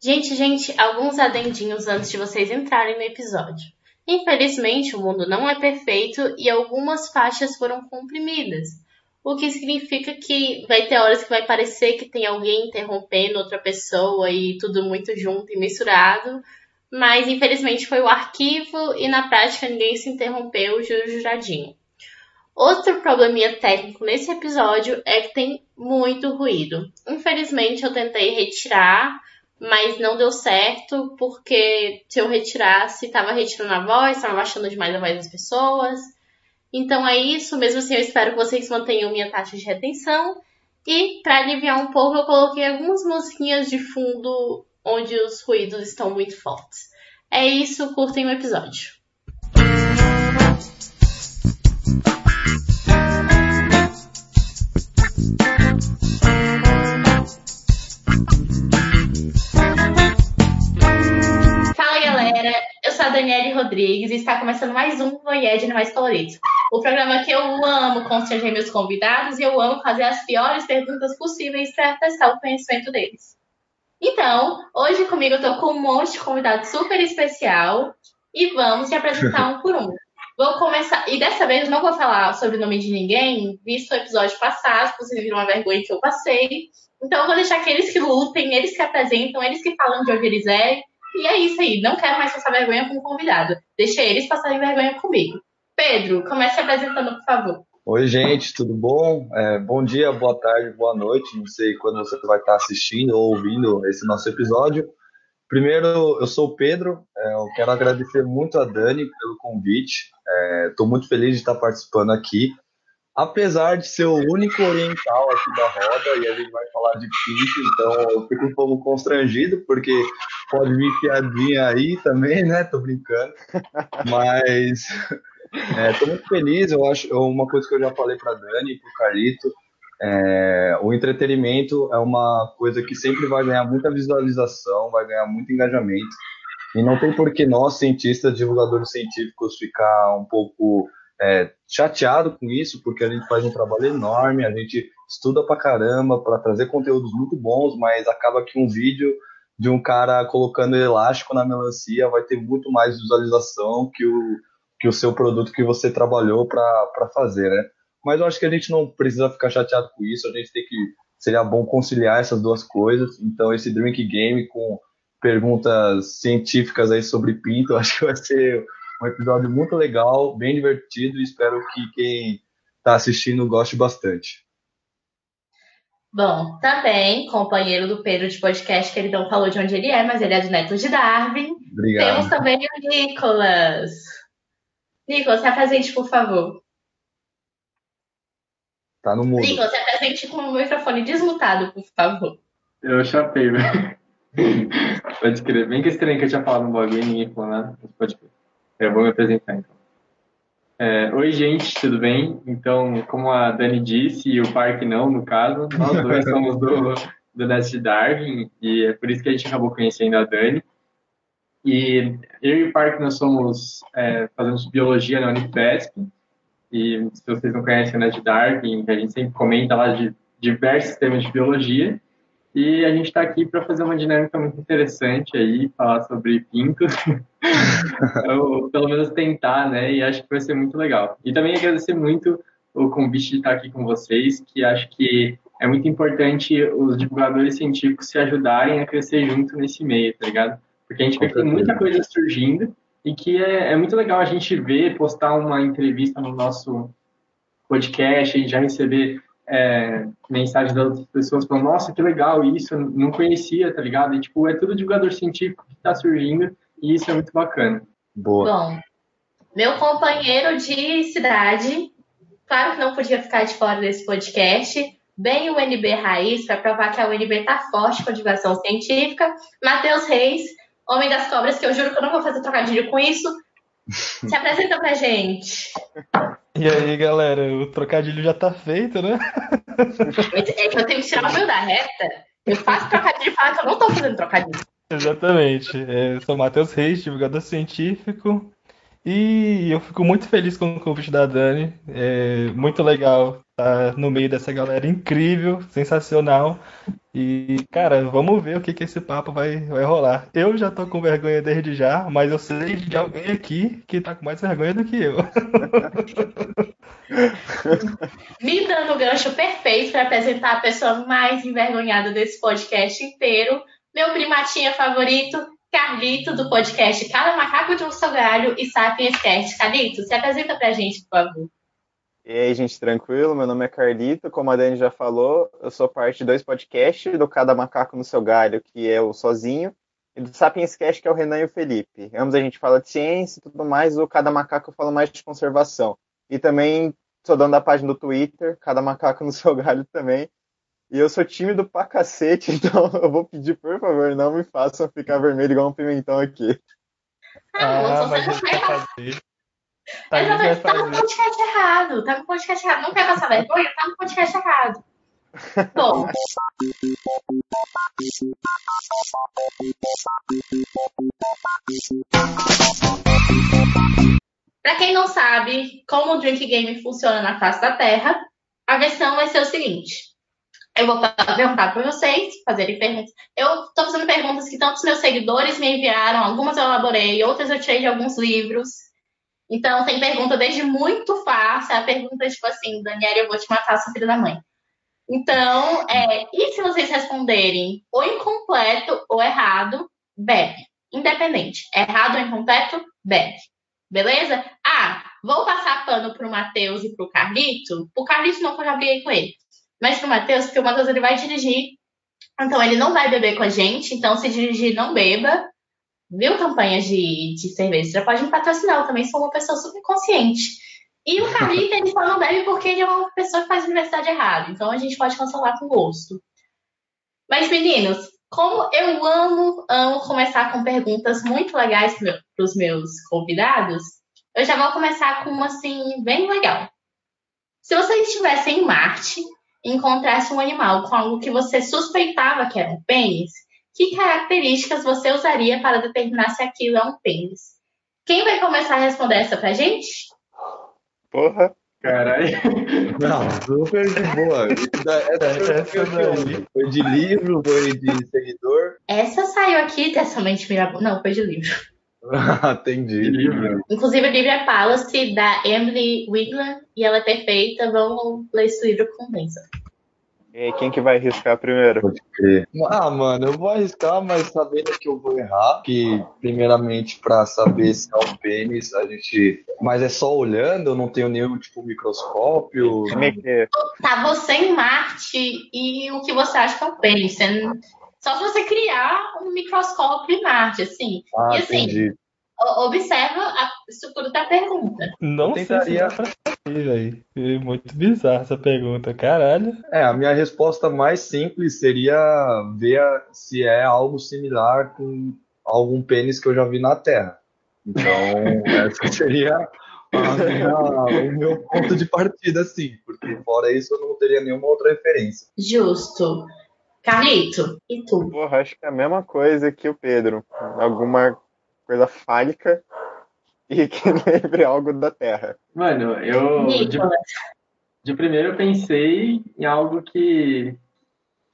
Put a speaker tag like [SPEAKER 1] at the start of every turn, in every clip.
[SPEAKER 1] Gente, gente, alguns adendinhos antes de vocês entrarem no episódio. Infelizmente, o mundo não é perfeito e algumas faixas foram comprimidas, o que significa que vai ter horas que vai parecer que tem alguém interrompendo outra pessoa e tudo muito junto e misturado, mas infelizmente foi o arquivo e na prática ninguém se interrompeu, juradinho. Outro probleminha técnico nesse episódio é que tem muito ruído. Infelizmente eu tentei retirar, mas não deu certo, porque se eu retirasse, estava retirando a voz, estava baixando demais a voz das pessoas. Então é isso, mesmo assim eu espero que vocês mantenham minha taxa de retenção. E para aliviar um pouco, eu coloquei algumas musiquinhas de fundo onde os ruídos estão muito fortes. É isso, curtem o episódio. Sou a Daniele Rodrigues e está começando mais um Voyage Mais Colorido. O programa que eu amo constranger meus convidados e eu amo fazer as piores perguntas possíveis para testar o conhecimento deles. Então, hoje comigo eu tô com um monte de convidado super especial e vamos te apresentar um por um. Vou começar, e dessa vez eu não vou falar sobre o nome de ninguém, visto o episódio passado, vocês viram uma vergonha que eu passei. Então eu vou deixar que eles que lutem, eles que apresentam, eles que falam de onde eles é. E é isso aí, não quero mais passar vergonha com o convidado. Deixa eles passarem vergonha comigo. Pedro, comece apresentando, por favor.
[SPEAKER 2] Oi, gente, tudo bom? É, bom dia, boa tarde, boa noite. Não sei quando você vai estar assistindo ou ouvindo esse nosso episódio. Primeiro, eu sou o Pedro. É, eu quero agradecer muito a Dani pelo convite. Estou é, muito feliz de estar participando aqui. Apesar de ser o único oriental aqui da roda, e a gente vai falar de pinto, então eu fico um pouco constrangido, porque pode vir piadinha aí também, né? Tô brincando. Mas é, muito feliz, eu acho, uma coisa que eu já falei para Dani e para o Carlito, é, o entretenimento é uma coisa que sempre vai ganhar muita visualização, vai ganhar muito engajamento, e não tem por que nós, cientistas, divulgadores científicos, ficar um pouco é, chateado com isso, porque a gente faz um trabalho enorme, a gente estuda pra caramba para trazer conteúdos muito bons, mas acaba que um vídeo de um cara colocando elástico na melancia vai ter muito mais visualização que o que o seu produto que você trabalhou para fazer, né? Mas eu acho que a gente não precisa ficar chateado com isso, a gente tem que seria bom conciliar essas duas coisas. Então esse drink game com perguntas científicas aí sobre pinto, acho que vai ser um episódio muito legal, bem divertido e espero que quem está assistindo goste bastante.
[SPEAKER 1] Bom, também companheiro do Pedro de podcast, que ele não falou de onde ele é, mas ele é do Neto de Darwin.
[SPEAKER 2] Obrigado.
[SPEAKER 1] Temos também o Nicolas. Nicolas, se apresente, por favor.
[SPEAKER 2] Tá no mudo.
[SPEAKER 1] Nicolas, se apresente com o microfone desmutado, por favor.
[SPEAKER 3] Eu chapei, velho. Pode crer. Bem que estranho que eu tinha falado no bagulho e ninguém falou nada. Pode crer. Eu vou me apresentar, então. É, Oi, gente, tudo bem? Então, como a Dani disse, e o Parque não, no caso, nós dois somos do, do Nest Darwin, e é por isso que a gente acabou conhecendo a Dani. E eu e o Parque, nós somos, é, fazemos biologia na Unifesp, e se vocês não conhecem o Ned Darwin, a gente sempre comenta lá de diversos temas de biologia, e a gente está aqui para fazer uma dinâmica muito interessante aí, falar sobre pintos, ou pelo menos tentar, né, e acho que vai ser muito legal. E também agradecer muito o convite de estar aqui com vocês, que acho que é muito importante os divulgadores científicos se ajudarem a crescer junto nesse meio, tá ligado? Porque a gente vê que tem muita coisa surgindo e que é, é, muito legal a gente ver, postar uma entrevista no nosso podcast, a gente já receber é, mensagens das outras pessoas falando, nossa, que legal isso, não conhecia, tá ligado? E, tipo, é tudo divulgador científico que está surgindo e isso é muito bacana.
[SPEAKER 2] Boa.
[SPEAKER 1] Bom, meu companheiro de cidade, claro que não podia ficar de fora desse podcast, bem o NB Raiz, para provar que a UNB está forte com a divulgação científica, Matheus Reis, Homem das Cobras, que eu juro que eu não vou fazer trocadilho com isso. Se apresenta pra gente.
[SPEAKER 4] E aí, galera, o trocadilho já tá feito, né?
[SPEAKER 1] É que eu tenho que tirar o meu da reta. Eu faço trocadilho e falo que eu não tô fazendo trocadilho.
[SPEAKER 4] Exatamente. É, eu sou Matheus Reis, divulgador científico. E eu fico muito feliz com o convite da Dani. É muito legal tá no meio dessa galera incrível, sensacional. E, cara, vamos ver o que que esse papo vai, vai rolar. Eu já tô com vergonha desde já, mas eu sei de alguém aqui que tá com mais vergonha do que eu.
[SPEAKER 1] Me dando o gancho perfeito para apresentar a pessoa mais envergonhada desse podcast inteiro, meu primatinha favorito, Carlito, do podcast Cada Macaco de um Seu Galho e Sapiens Cast. Carlito, se apresenta pra gente, por favor.
[SPEAKER 5] E aí, gente, tranquilo? Meu nome é Carlito, como a Dani já falou, eu sou parte de dois podcasts, do Cada Macaco no Seu Galho, que é o Sozinho, e do Sapiens Cast, que é o Renan e o Felipe. Ambos a gente fala de ciência e tudo mais, o Cada Macaco fala mais de conservação. E também sou dono da página do Twitter, Cada Macaco no Seu Galho também. E eu sou tímido pra cacete, então eu vou pedir, por favor, não me façam ficar vermelho igual um pimentão aqui.
[SPEAKER 1] Ah,
[SPEAKER 4] Ah, mas
[SPEAKER 1] vai
[SPEAKER 4] fazer.
[SPEAKER 1] Exatamente, tá no podcast errado. Tá no podcast errado. Não quer passar vergonha? Tá no podcast errado. Bom. Para quem não sabe como o Drink Game funciona na face da Terra, a versão vai ser o seguinte. Eu vou perguntar para vocês, fazerem perguntas. Eu estou fazendo perguntas que tantos meus seguidores me enviaram, algumas eu elaborei, outras eu tirei de alguns livros. Então, tem pergunta desde muito fácil, a pergunta tipo assim, Daniela, eu vou te matar, sua filha da mãe. Então, é, e se vocês responderem ou incompleto ou errado, bebe. Independente. Errado ou incompleto, bebe. Beleza? Ah, vou passar pano pro Matheus e pro Carlito. O Carlito não, já briguei com ele. Mas pro Matheus, porque o Matheus ele vai dirigir. Então, ele não vai beber com a gente. Então, se dirigir, não beba viu campanhas de, de cerveja, já pode me patrocinar. Eu também sou uma pessoa super consciente. E o Carlito, ele só não bebe porque ele é uma pessoa que faz universidade errada. Então a gente pode cancelar com gosto. Mas, meninos, como eu amo, amo começar com perguntas muito legais para os meus convidados, eu já vou começar com uma assim, bem legal. Se vocês estivessem em Marte e encontrassem um animal com algo que você suspeitava que era um pênis, que características você usaria para determinar se aquilo é um pênis? Quem vai começar a responder essa pra gente?
[SPEAKER 5] Porra,
[SPEAKER 3] Caralho.
[SPEAKER 2] Não, super de boa. Essa, de
[SPEAKER 4] daí.
[SPEAKER 2] onde? foi de livro, foi de seguidor.
[SPEAKER 1] Essa saiu aqui dessa mente mirabolante. Não, foi de livro.
[SPEAKER 2] Entendi.
[SPEAKER 3] Que livro.
[SPEAKER 1] Inclusive, o livro é Palace, da Emily Wigler, e ela é perfeita. Vamos ler esse livro com bênção.
[SPEAKER 5] E aí, quem que vai arriscar primeiro?
[SPEAKER 2] Pode crer. Ah, mano, eu vou arriscar, mas sabendo que eu vou errar. Que, primeiramente, pra saber se é um pênis, a gente. Mas é só olhando, eu não tenho nenhum, tipo, microscópio.
[SPEAKER 5] É que
[SPEAKER 1] Tá você em Marte e o que você acha que é um pênis? Só se você criar um microscópio em Marte, assim.
[SPEAKER 2] Ah,
[SPEAKER 1] e assim,
[SPEAKER 2] entendi.
[SPEAKER 1] Observa a estrutura da pergunta.
[SPEAKER 4] Não
[SPEAKER 2] Eu
[SPEAKER 4] sei se
[SPEAKER 2] tentaria-
[SPEAKER 4] saber, velho. É muito bizarra essa pergunta, caralho.
[SPEAKER 2] É, a minha resposta mais simples seria ver se é algo similar com algum pênis que eu já vi na Terra. Então, esse seria minha- o meu ponto de partida, sim, porque fora isso eu não teria nenhuma outra referência.
[SPEAKER 1] Justo. Carlito, e tu?
[SPEAKER 5] Porra, acho que é a mesma coisa que o Pedro. Alguma coisa fálica e que lembre algo da Terra.
[SPEAKER 3] Mano, eu. De, de primeiro eu pensei em algo que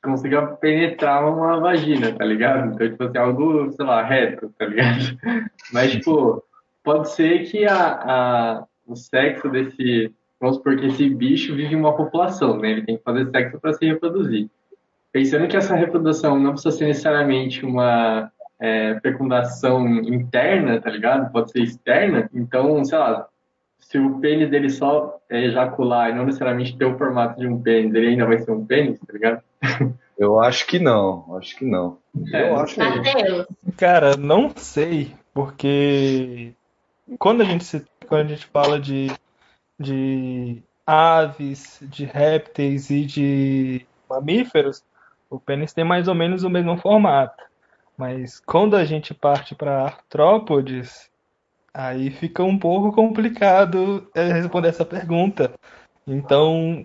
[SPEAKER 3] consiga penetrar uma vagina, tá ligado? Então, tipo assim, algo, sei lá, reto, tá ligado? Mas, tipo, pode ser que a, a, o sexo desse. Vamos supor que esse bicho vive em uma população, né? Ele tem que fazer sexo para se reproduzir. Pensando que essa reprodução não precisa ser necessariamente uma é, fecundação interna, tá ligado? Pode ser externa. Então, sei lá, se o pênis dele só é ejacular e não necessariamente ter o formato de um pênis, ele ainda vai ser um pênis, tá ligado?
[SPEAKER 2] Eu acho que não, acho que não.
[SPEAKER 3] É,
[SPEAKER 2] eu acho que
[SPEAKER 1] Matheus,
[SPEAKER 4] Cara, não sei, porque quando a gente se, quando a gente fala de, de aves, de répteis e de mamíferos, o pênis tem mais ou menos o mesmo formato. Mas quando a gente parte para artrópodes, aí fica um pouco complicado é, responder essa pergunta. Então,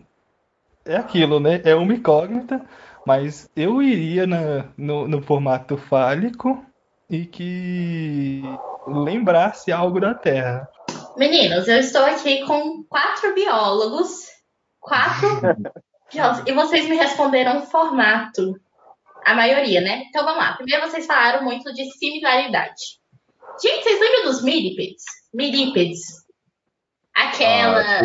[SPEAKER 4] é aquilo, né? É uma incógnita, mas eu iria na- no, no formato fálico e que lembrasse algo da Terra.
[SPEAKER 1] meninos, eu estou aqui com quatro biólogos, Quatro biólogos. E vocês me responderam formato. A maioria, né? Então vamos lá. Primeiro vocês falaram muito de similaridade. Gente, vocês lembram dos milípedes? Milípedes. Aquela.
[SPEAKER 2] Ah.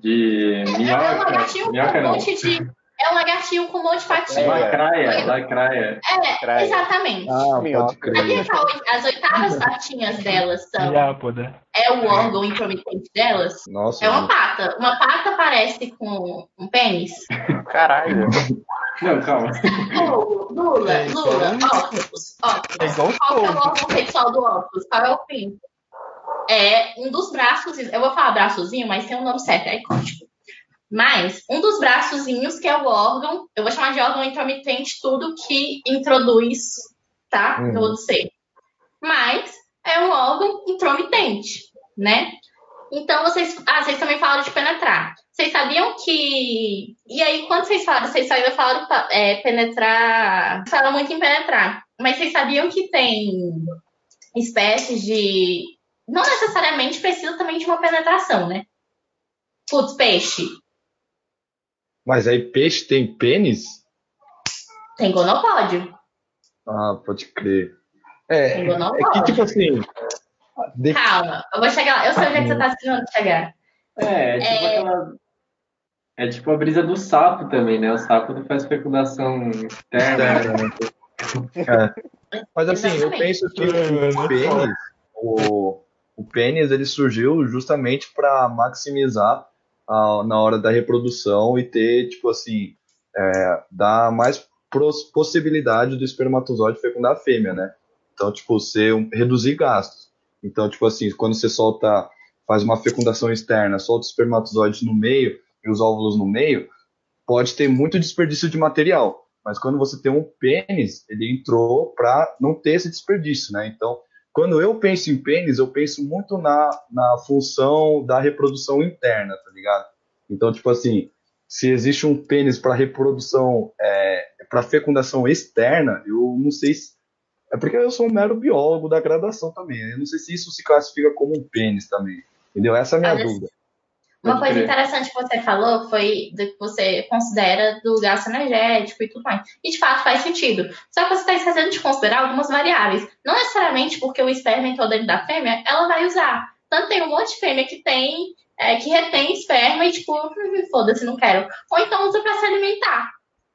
[SPEAKER 3] De
[SPEAKER 1] É um
[SPEAKER 3] minhoca.
[SPEAKER 1] lagartinho com
[SPEAKER 3] Minhoca
[SPEAKER 1] um
[SPEAKER 3] não.
[SPEAKER 1] monte de. É um lagartinho com um monte de patinha.
[SPEAKER 3] Lacraia, lacraia.
[SPEAKER 1] É,
[SPEAKER 5] Praia.
[SPEAKER 1] exatamente.
[SPEAKER 2] Ah,
[SPEAKER 5] Minhoca.
[SPEAKER 2] pode crer.
[SPEAKER 1] Sabia que a- as oitavas patinhas delas são.
[SPEAKER 4] Diápoda.
[SPEAKER 1] É o órgão intromitente delas?
[SPEAKER 2] Nossa,
[SPEAKER 1] É uma
[SPEAKER 2] gente.
[SPEAKER 1] pata. Uma pata parece com um pênis.
[SPEAKER 5] Caralho.
[SPEAKER 3] Não, calma.
[SPEAKER 1] Lula,
[SPEAKER 4] É,
[SPEAKER 1] Lula,
[SPEAKER 4] então-
[SPEAKER 1] óculos, óculos.
[SPEAKER 4] É igual
[SPEAKER 1] Qual que é o órgão sexual do óculos? Qual é o pinto? É um dos braços, eu vou falar braçozinho, mas tem um nome certo, é código. Mas um dos braçozinhos, que é o órgão, eu vou chamar de órgão intromitente tudo que introduz, tá?
[SPEAKER 2] Uhum.
[SPEAKER 1] No outro ser. Mas é um órgão intromitente, né? Então vocês. Ah, vocês também falaram de penetrar. Vocês sabiam que. E aí, quando vocês falaram, vocês ainda falaram é, penetrar. Falam muito em penetrar. Mas vocês sabiam que tem espécies de. Não necessariamente precisa também de uma penetração, né? Putz, peixe.
[SPEAKER 2] Mas aí peixe tem pênis?
[SPEAKER 1] Tem gonopódio.
[SPEAKER 2] Ah, pode crer. É,
[SPEAKER 1] Tem
[SPEAKER 2] é que tipo assim. de-
[SPEAKER 1] Calma, eu vou chegar lá. Eu sei onde é que você tá precisando chegar.
[SPEAKER 3] É, é tipo
[SPEAKER 1] É.
[SPEAKER 3] aquela. É tipo a brisa do sapo também, né? O sapo não faz fecundação externa. né?
[SPEAKER 2] É. Mas assim, eu
[SPEAKER 1] Exatamente.
[SPEAKER 2] penso que
[SPEAKER 4] É,
[SPEAKER 2] o pênis, o, o pênis, ele surgiu justamente para maximizar a- na hora da reprodução e ter, tipo assim, é, dar mais pros- possibilidade do espermatozoide fecundar a fêmea, né? Então, tipo, ser um- reduzir gastos. Então, tipo assim, quando você solta, faz uma fecundação externa, solta os espermatozoides no meio e os óvulos no meio, pode ter muito desperdício de material. Mas quando você tem um pênis, ele entrou para não ter esse desperdício, né? Então, quando eu penso em pênis, eu penso muito na, na função da reprodução interna, tá ligado? Então, tipo assim, se existe um pênis para reprodução, é, para fecundação externa, eu não sei se. É porque eu sou um mero biólogo da graduação também. Eu não sei se isso se classifica como um pênis também. Entendeu? Essa é a minha
[SPEAKER 1] Olha,
[SPEAKER 2] dúvida.
[SPEAKER 1] Uma
[SPEAKER 3] Pode
[SPEAKER 1] coisa
[SPEAKER 3] crer.
[SPEAKER 1] interessante que você falou foi do que você considera do gasto energético e tudo mais. E de fato faz sentido. Só que você está esquecendo de considerar algumas variáveis. Não necessariamente porque o esperma entrou dentro da fêmea, ela vai usar. Tanto tem um monte de fêmea que tem, é, que retém esperma e tipo, "Hum, foda-se, não quero. Ou então usa para se alimentar.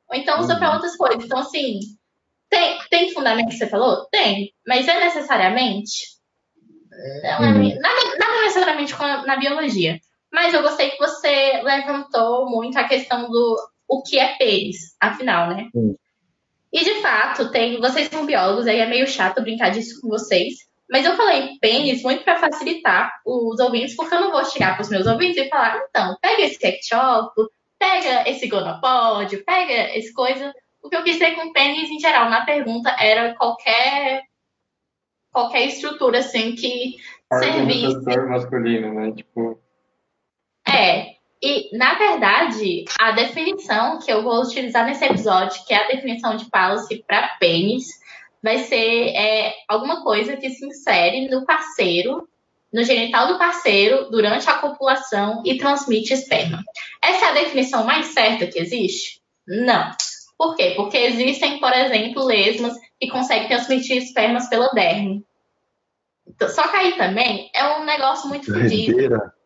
[SPEAKER 1] Ou então usa
[SPEAKER 2] Uhum.
[SPEAKER 1] para outras coisas. Então, assim, tem, tem fundamento que você falou? Tem. Mas é necessariamente? Não é,
[SPEAKER 2] Uhum.
[SPEAKER 1] nada, nada necessariamente com a- na biologia. Mas eu gostei que você levantou muito a questão do o que é pênis, afinal, né?
[SPEAKER 2] Hum.
[SPEAKER 1] E de fato, tem, vocês são biólogos, aí é meio chato brincar disso com vocês. Mas eu falei pênis muito para facilitar os ouvintes, porque eu não vou chegar para os meus ouvintes e falar, então, pega esse ketchup, pega esse gonopódio, pega esse coisa. O que eu quis dizer com pênis em geral na pergunta era qualquer qualquer estrutura assim que servisse
[SPEAKER 3] masculino, né? Tipo,
[SPEAKER 1] na verdade, a definição que eu vou utilizar nesse episódio, que é a definição de policy para pênis, vai ser é, alguma coisa que se insere no parceiro, no genital do parceiro, durante a copulação e transmite esperma. Essa é a definição mais certa que existe? Não. Por quê? Porque existem, por exemplo, lesmas que conseguem transmitir espermas pela derme. Então, Só que aí também é um negócio muito fodido.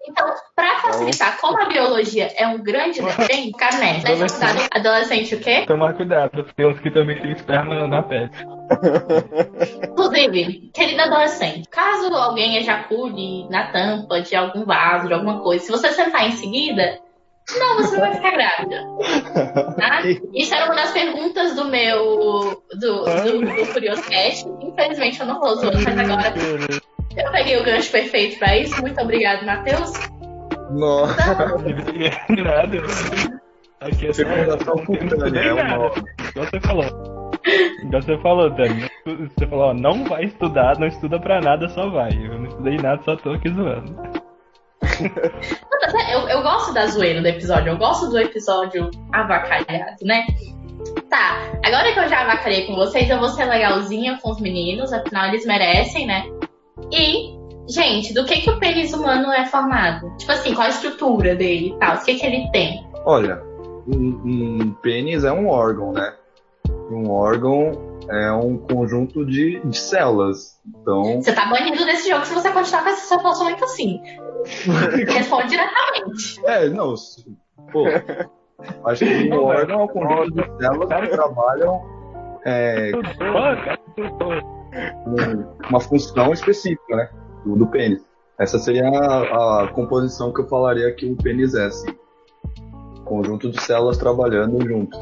[SPEAKER 1] Então, para facilitar, como a biologia é um grande desenho, ficar nessa.
[SPEAKER 4] Adolescente.
[SPEAKER 1] Adolescente o quê?
[SPEAKER 4] Tomar cuidado, tem uns que também tem esperma na pele.
[SPEAKER 1] Inclusive, querida adolescente, caso alguém ejacule na tampa de algum vaso, de alguma coisa, se você sentar em seguida, não, você não vai ficar grávida. Tá? Isso era uma das perguntas do meu. do, do, do Curioscast. Infelizmente eu não vou usar, mas agora eu peguei o gancho perfeito para isso. Muito obrigado, Matheus.
[SPEAKER 2] Nossa.
[SPEAKER 4] Nada. Aqui é só
[SPEAKER 2] é uma-
[SPEAKER 4] você falou. Igual você falou, Dani. Você falou, ó, não vai estudar, não estuda pra nada, só vai. Eu não estudei nada, só tô aqui zoando.
[SPEAKER 1] Eu, eu gosto da zoeira do episódio, eu gosto do episódio avacalhado, né? Tá, agora que eu já avacalhei com vocês, eu vou ser legalzinha com os meninos, afinal eles merecem, né? E Gente, do que, que o pênis humano é formado? Tipo assim, qual a estrutura dele e tal? O que, que ele tem?
[SPEAKER 2] Olha, um, um pênis é um órgão, né? Um órgão é um conjunto de, de células. Então.
[SPEAKER 1] Você tá banido desse jogo se você continuar com esse seu posicionamento assim. Responde diretamente.
[SPEAKER 2] É, não. Pô, acho que um órgão é um conjunto de células que trabalham é, uma função específica, né? Do, do pênis. Essa seria a, a, composição que eu falaria que o pênis é, assim. Conjunto de células trabalhando junto.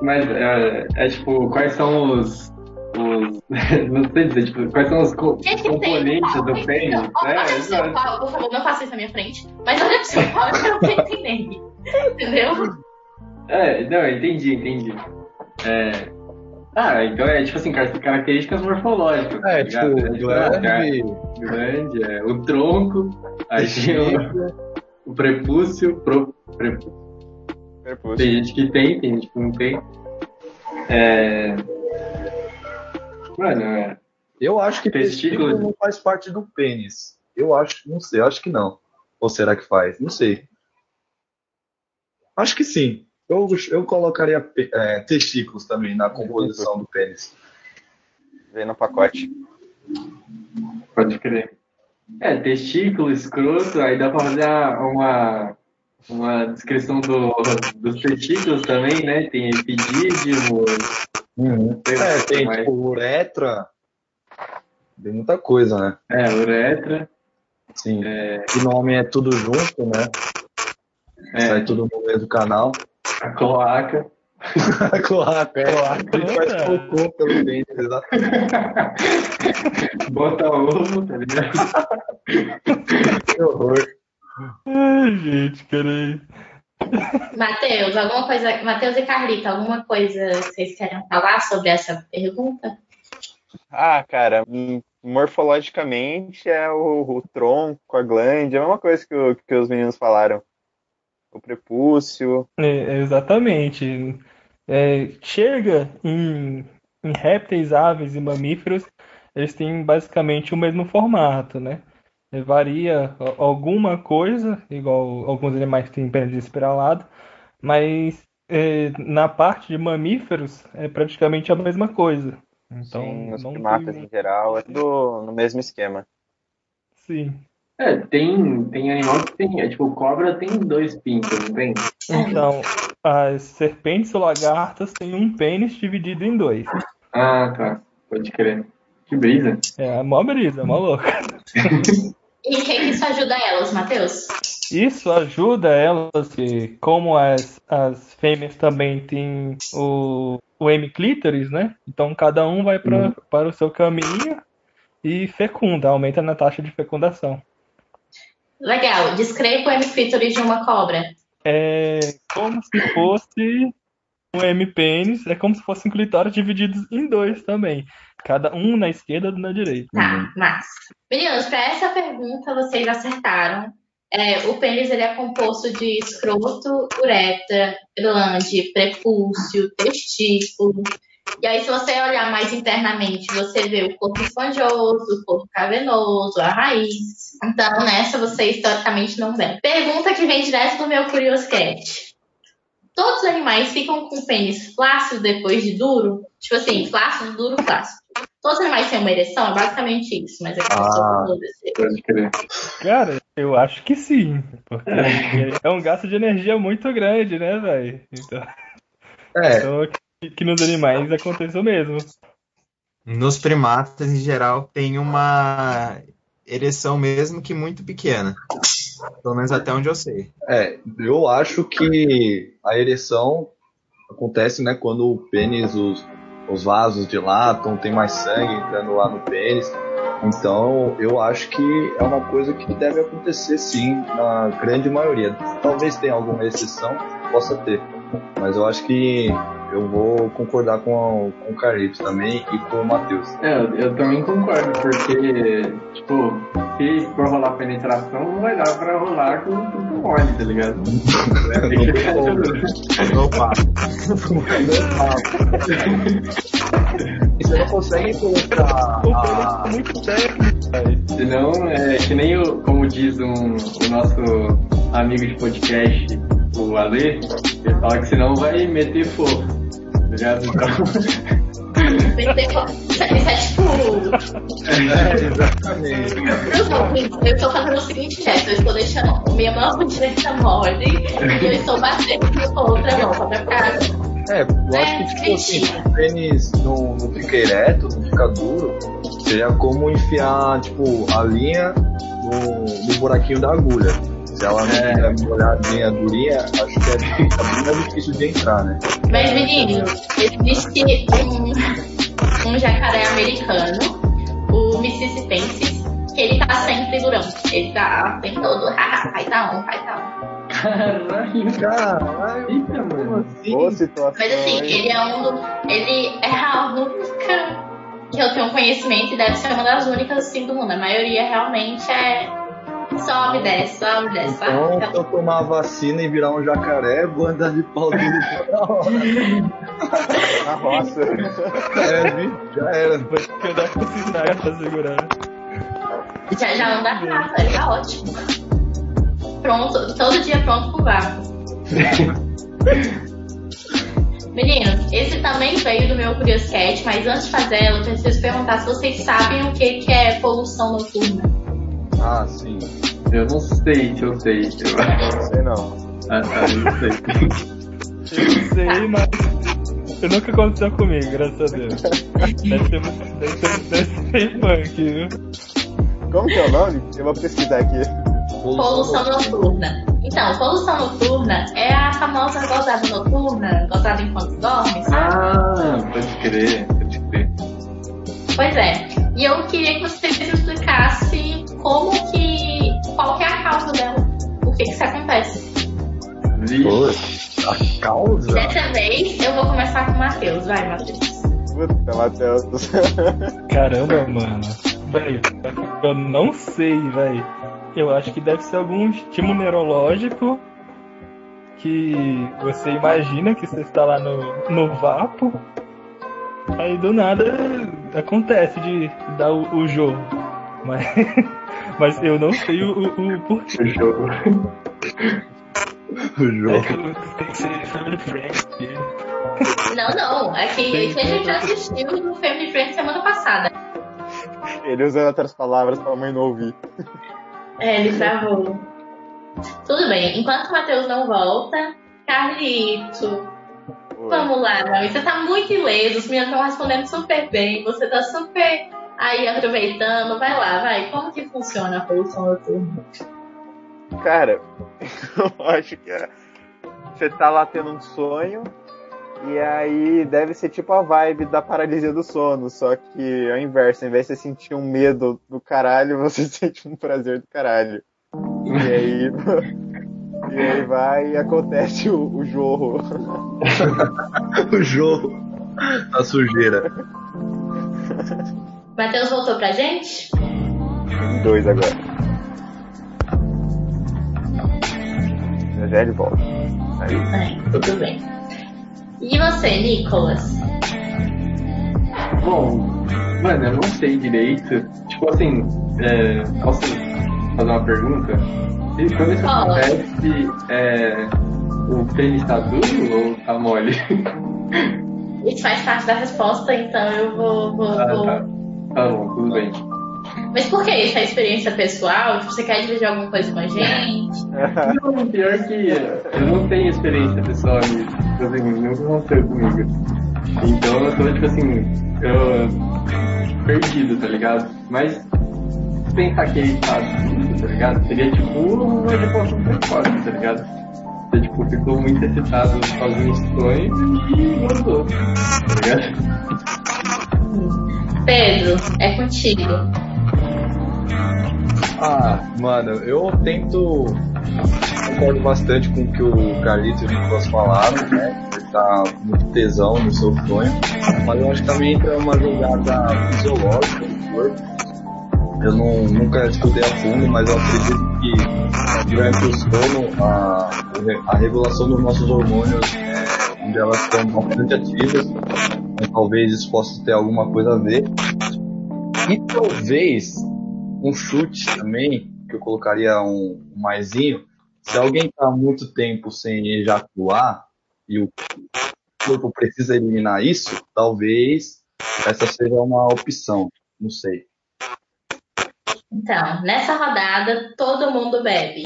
[SPEAKER 3] Mas é, é tipo, quais são os. os não sei dizer, tipo, quais são os co componentes do pênis?
[SPEAKER 1] Não, olha
[SPEAKER 3] né?
[SPEAKER 1] pro seu pau, por favor, não faça isso na minha frente. Mas olha pro seu pau eu quero entender. Entendeu?
[SPEAKER 3] É, não, entendi, entendi. É, ah, então é tipo assim, características morfológicas.
[SPEAKER 2] É,
[SPEAKER 3] tá
[SPEAKER 2] tipo, grande.
[SPEAKER 3] grande, é, o tronco, aí tem o, o prepúcio, pro, prepúcio.
[SPEAKER 5] Prepúcio.
[SPEAKER 3] Tem gente que tem, tem gente que não tem. É... Mano, é.
[SPEAKER 2] Eu acho que
[SPEAKER 3] Testículo.
[SPEAKER 2] testículo não faz parte do pênis. Eu acho, não sei, eu acho que não. Ou será que faz? Não sei. Acho que sim. Eu, eu colocaria é, testículos também na composição do pênis.
[SPEAKER 5] Vem no pacote.
[SPEAKER 3] Pode crer. É, testículo, escroto, aí dá pra fazer uma, uma descrição do, dos testículos também, né? Tem epidídimo, lá,
[SPEAKER 2] É, tem
[SPEAKER 3] mais.
[SPEAKER 2] tipo uretra. Tem muita coisa, né?
[SPEAKER 3] é, uretra,
[SPEAKER 2] Sim.
[SPEAKER 3] é,
[SPEAKER 2] E no homem é tudo junto, né? Sai
[SPEAKER 3] é,
[SPEAKER 2] tudo no mesmo canal.
[SPEAKER 3] A cloaca.
[SPEAKER 2] Cloaca, é.
[SPEAKER 4] Cloaca,
[SPEAKER 2] A gente faz
[SPEAKER 4] né?
[SPEAKER 2] cocô pelo dente, exato.
[SPEAKER 3] Bota ovo, tá ligado?
[SPEAKER 2] Que horror.
[SPEAKER 4] Ai, gente, peraí.
[SPEAKER 1] Matheus, alguma coisa. Matheus e Carlita, alguma coisa vocês querem falar sobre essa pergunta?
[SPEAKER 5] Ah, cara, hum, morfologicamente é o, o tronco, a glande, é a mesma coisa que, o- que os meninos falaram. O prepúcio.
[SPEAKER 4] É, exatamente. É, chega em, em répteis, aves e mamíferos, eles têm basicamente o mesmo formato, né? É, varia alguma coisa, igual alguns animais têm pênis espiralado, mas é, na parte de mamíferos é praticamente a mesma coisa. Então,
[SPEAKER 5] Sim, os
[SPEAKER 4] não
[SPEAKER 5] primatas
[SPEAKER 4] tem...
[SPEAKER 5] em geral, é tudo no mesmo esquema.
[SPEAKER 4] Sim.
[SPEAKER 3] É, tem, tem animal que tem, é tipo, cobra tem dois pintos, não tem?
[SPEAKER 4] Então, as serpentes ou lagartas têm um pênis dividido em dois.
[SPEAKER 3] Ah, tá. Pode crer. Que brisa.
[SPEAKER 4] É a mó brisa, é mó louca.
[SPEAKER 1] E o que, que isso ajuda elas, Matheus?
[SPEAKER 4] Isso ajuda elas, que, como as, as fêmeas também têm o, o hemiclítoris, né? Então cada um vai pra, para o seu caminho e fecunda, aumenta na taxa de fecundação.
[SPEAKER 1] Legal, descreva o hemiclítoris de uma cobra.
[SPEAKER 4] É como se fosse um hemipênis, é como se fossem clitóris divididos em dois também. Cada um na esquerda e outro na direita.
[SPEAKER 1] Tá, massa. Meninos, para essa pergunta vocês acertaram. É, o pênis ele é composto de escroto, uretra, glande, prepúcio, testículo. E aí, se você olhar mais internamente, você vê o corpo esponjoso, o corpo cavernoso, a raiz. Então, nessa você historicamente não vê. Pergunta que vem direto do meu Curioscat. Todos os animais ficam com o pênis flácido depois de duro? Tipo assim, flácido, duro, flácido. Todos os animais têm uma ereção? É basicamente isso, mas é que eu
[SPEAKER 2] Ah.
[SPEAKER 1] foda-se.
[SPEAKER 3] Pode crer.
[SPEAKER 4] Cara, eu acho que sim. Porque é um gasto de energia muito grande, né, velho? Então,
[SPEAKER 2] É,
[SPEAKER 4] então que, nos animais aconteceu mesmo.
[SPEAKER 6] Nos primatas, em geral, tem uma ereção mesmo que muito pequena. Pelo menos até onde eu sei.
[SPEAKER 2] é, eu acho que a ereção acontece, né, quando o pênis, os, os vasos dilatam, tem mais sangue entrando lá no pênis. Então, eu acho que é uma coisa que deve acontecer sim, na grande maioria. Talvez tenha alguma exceção, possa ter. Mas eu acho que eu vou concordar com, o, com o Carlitos também e com o Matheus.
[SPEAKER 3] É, eu, eu também concordo, porque, tipo, se for rolar penetração, não vai dar pra rolar com o mole, tá ligado? Tem que
[SPEAKER 2] Opa! E você não consegue colocar.
[SPEAKER 4] O
[SPEAKER 2] a-
[SPEAKER 4] é muito técnico, velho.
[SPEAKER 3] Senão, é que nem o, como diz um, o nosso amigo de podcast, o Ale, ele fala que senão vai meter fogo. Tá ligado? Então,
[SPEAKER 1] é, é tipo.
[SPEAKER 2] É, exatamente.
[SPEAKER 1] Eu estou fazendo o seguinte gesto, eu estou deixando minha mão direita mole e eu estou batendo com a outra mão, pra ficar.
[SPEAKER 2] É, eu acho que tipo assim, se o tênis não, não fica ereto, não fica duro, seria como enfiar, tipo, a linha no, no buraquinho da agulha. Se ela não
[SPEAKER 3] É.
[SPEAKER 2] tiver molhadinha, durinha, acho que é bem, é bem mais difícil de entrar, né?
[SPEAKER 1] Mas, menino, existe um, um jacaré americano, o Mississippensis, que ele tá sempre durão. Ele tá sempre todo, haha, vai tá um, vai tá um.
[SPEAKER 3] Caralho,
[SPEAKER 2] Caralho,
[SPEAKER 3] mano.
[SPEAKER 5] Boa situação.
[SPEAKER 1] Mas assim, ele é um do. Ele é a única que eu tenho conhecimento e deve ser uma das únicas assim do mundo. A maioria realmente é. Sobe, desce, sobe, desce.
[SPEAKER 2] Então, se eu tomar a vacina e virar um jacaré, vou andar de pau hora.
[SPEAKER 5] Na roça.
[SPEAKER 2] É, já era.
[SPEAKER 4] Ter que andar com sinais pra segurar.
[SPEAKER 1] Já, já anda rápido, ele tá ótimo. Pronto, todo dia pronto pro vácuo. Menino, esse também veio do meu Curioscat, mas antes de fazer ela, eu preciso perguntar se vocês sabem o que, que é poluição noturna.
[SPEAKER 2] Ah, sim.
[SPEAKER 3] Eu não sei se eu sei. Eu...
[SPEAKER 5] Não sei não.
[SPEAKER 3] Ah, tá, eu não sei.
[SPEAKER 4] Eu sei, mas. Nunca aconteceu comigo, graças a Deus. Deve ser, muito- deve ser, deve ser funk, viu?
[SPEAKER 5] Como que é o nome? Eu vou pesquisar aqui.
[SPEAKER 1] Poluição noturna. Então, poluição noturna é a famosa gozada noturna, gozada enquanto dorme, sabe?
[SPEAKER 3] Ah, pode crer, pode crer.
[SPEAKER 1] Pois é. E eu queria que vocês explicassem como que. qual que é a causa dela. O que que isso acontece.
[SPEAKER 3] Vixe.
[SPEAKER 2] Poxa, a causa?
[SPEAKER 1] Dessa vez eu vou começar com o Matheus. Vai, Matheus.
[SPEAKER 5] Puta, Matheus.
[SPEAKER 4] Caramba, mano. Velho, eu não sei, velho. Eu acho que deve ser algum estímulo neurológico que você imagina que você está lá no, no vapo. Aí do nada acontece de dar o, o jogo. Mas, mas eu não sei o, o, o porquê.
[SPEAKER 3] O jogo.
[SPEAKER 2] O jogo.
[SPEAKER 4] que tem que ser family friend.
[SPEAKER 1] Não, não. É que a gente já assistiu no Family Friend semana passada.
[SPEAKER 5] Ele usando outras palavras pra mãe não ouvir.
[SPEAKER 1] É, ele travou. Tudo bem. Enquanto o Matheus não volta, Carlito.
[SPEAKER 5] Oi.
[SPEAKER 1] Vamos lá. Você tá muito ileso, os meninos estão respondendo super bem, você tá super aí aproveitando. Vai lá, vai. Como que funciona a poluição noturna?
[SPEAKER 5] Cara, eu acho que é- você tá lá tendo um sonho e aí deve ser tipo a vibe da paralisia do sono, só que ao inverso, ao invés de você sentir um medo do caralho, você sente um prazer do caralho. E aí, e aí vai e acontece o, o jorro.
[SPEAKER 2] O jogo. A sujeira.
[SPEAKER 1] Matheus voltou pra gente?
[SPEAKER 5] Dois agora. Já já ele volta. Aí,
[SPEAKER 1] É, tudo bem. E você, Nicolas?
[SPEAKER 3] Bom, mano, eu não sei direito. Tipo assim, é, posso fazer uma pergunta? E quando isso
[SPEAKER 1] Fala.
[SPEAKER 3] acontece, é, o tênis tá duro ou tá mole?
[SPEAKER 1] Isso faz parte da resposta, então eu vou. vou,
[SPEAKER 3] Ah,
[SPEAKER 1] vou-
[SPEAKER 3] tá. Tá bom, tudo bem.
[SPEAKER 1] Mas por que isso? É experiência pessoal? Tipo, Você quer dividir alguma coisa com a gente?
[SPEAKER 3] Não, pior que eu não tenho experiência pessoal nisso. Tipo assim, nunca aconteceu comigo. Então eu tô, tipo assim, eu, perdido, tá ligado? Mas se pensar que ele tá duro, tá ligado? Seria tipo uma ejaculação precoce, tá ligado? Você tipo, ficou muito excitado com alguns sonhos e gostou, tá ligado?
[SPEAKER 1] Pedro, é contigo.
[SPEAKER 2] Ah, mano, eu tento. Concordo bastante com o que o Carlito e o Nicolas falaram, né? tá muito tesão no seu sonho, mas eu acho que também entra uma jogada fisiológica do corpo. Eu não, nunca estudei a fundo, mas eu acredito que durante o sono a, a regulação dos nossos hormônios, é, onde elas estão bastante ativas, então, talvez isso possa ter alguma coisa a ver. E talvez um chute também, que eu colocaria um, maisinho, se alguém está muito tempo sem ejacular e o corpo precisa eliminar isso, talvez essa seja uma opção. Não sei.
[SPEAKER 1] Então, nessa rodada, todo mundo bebe.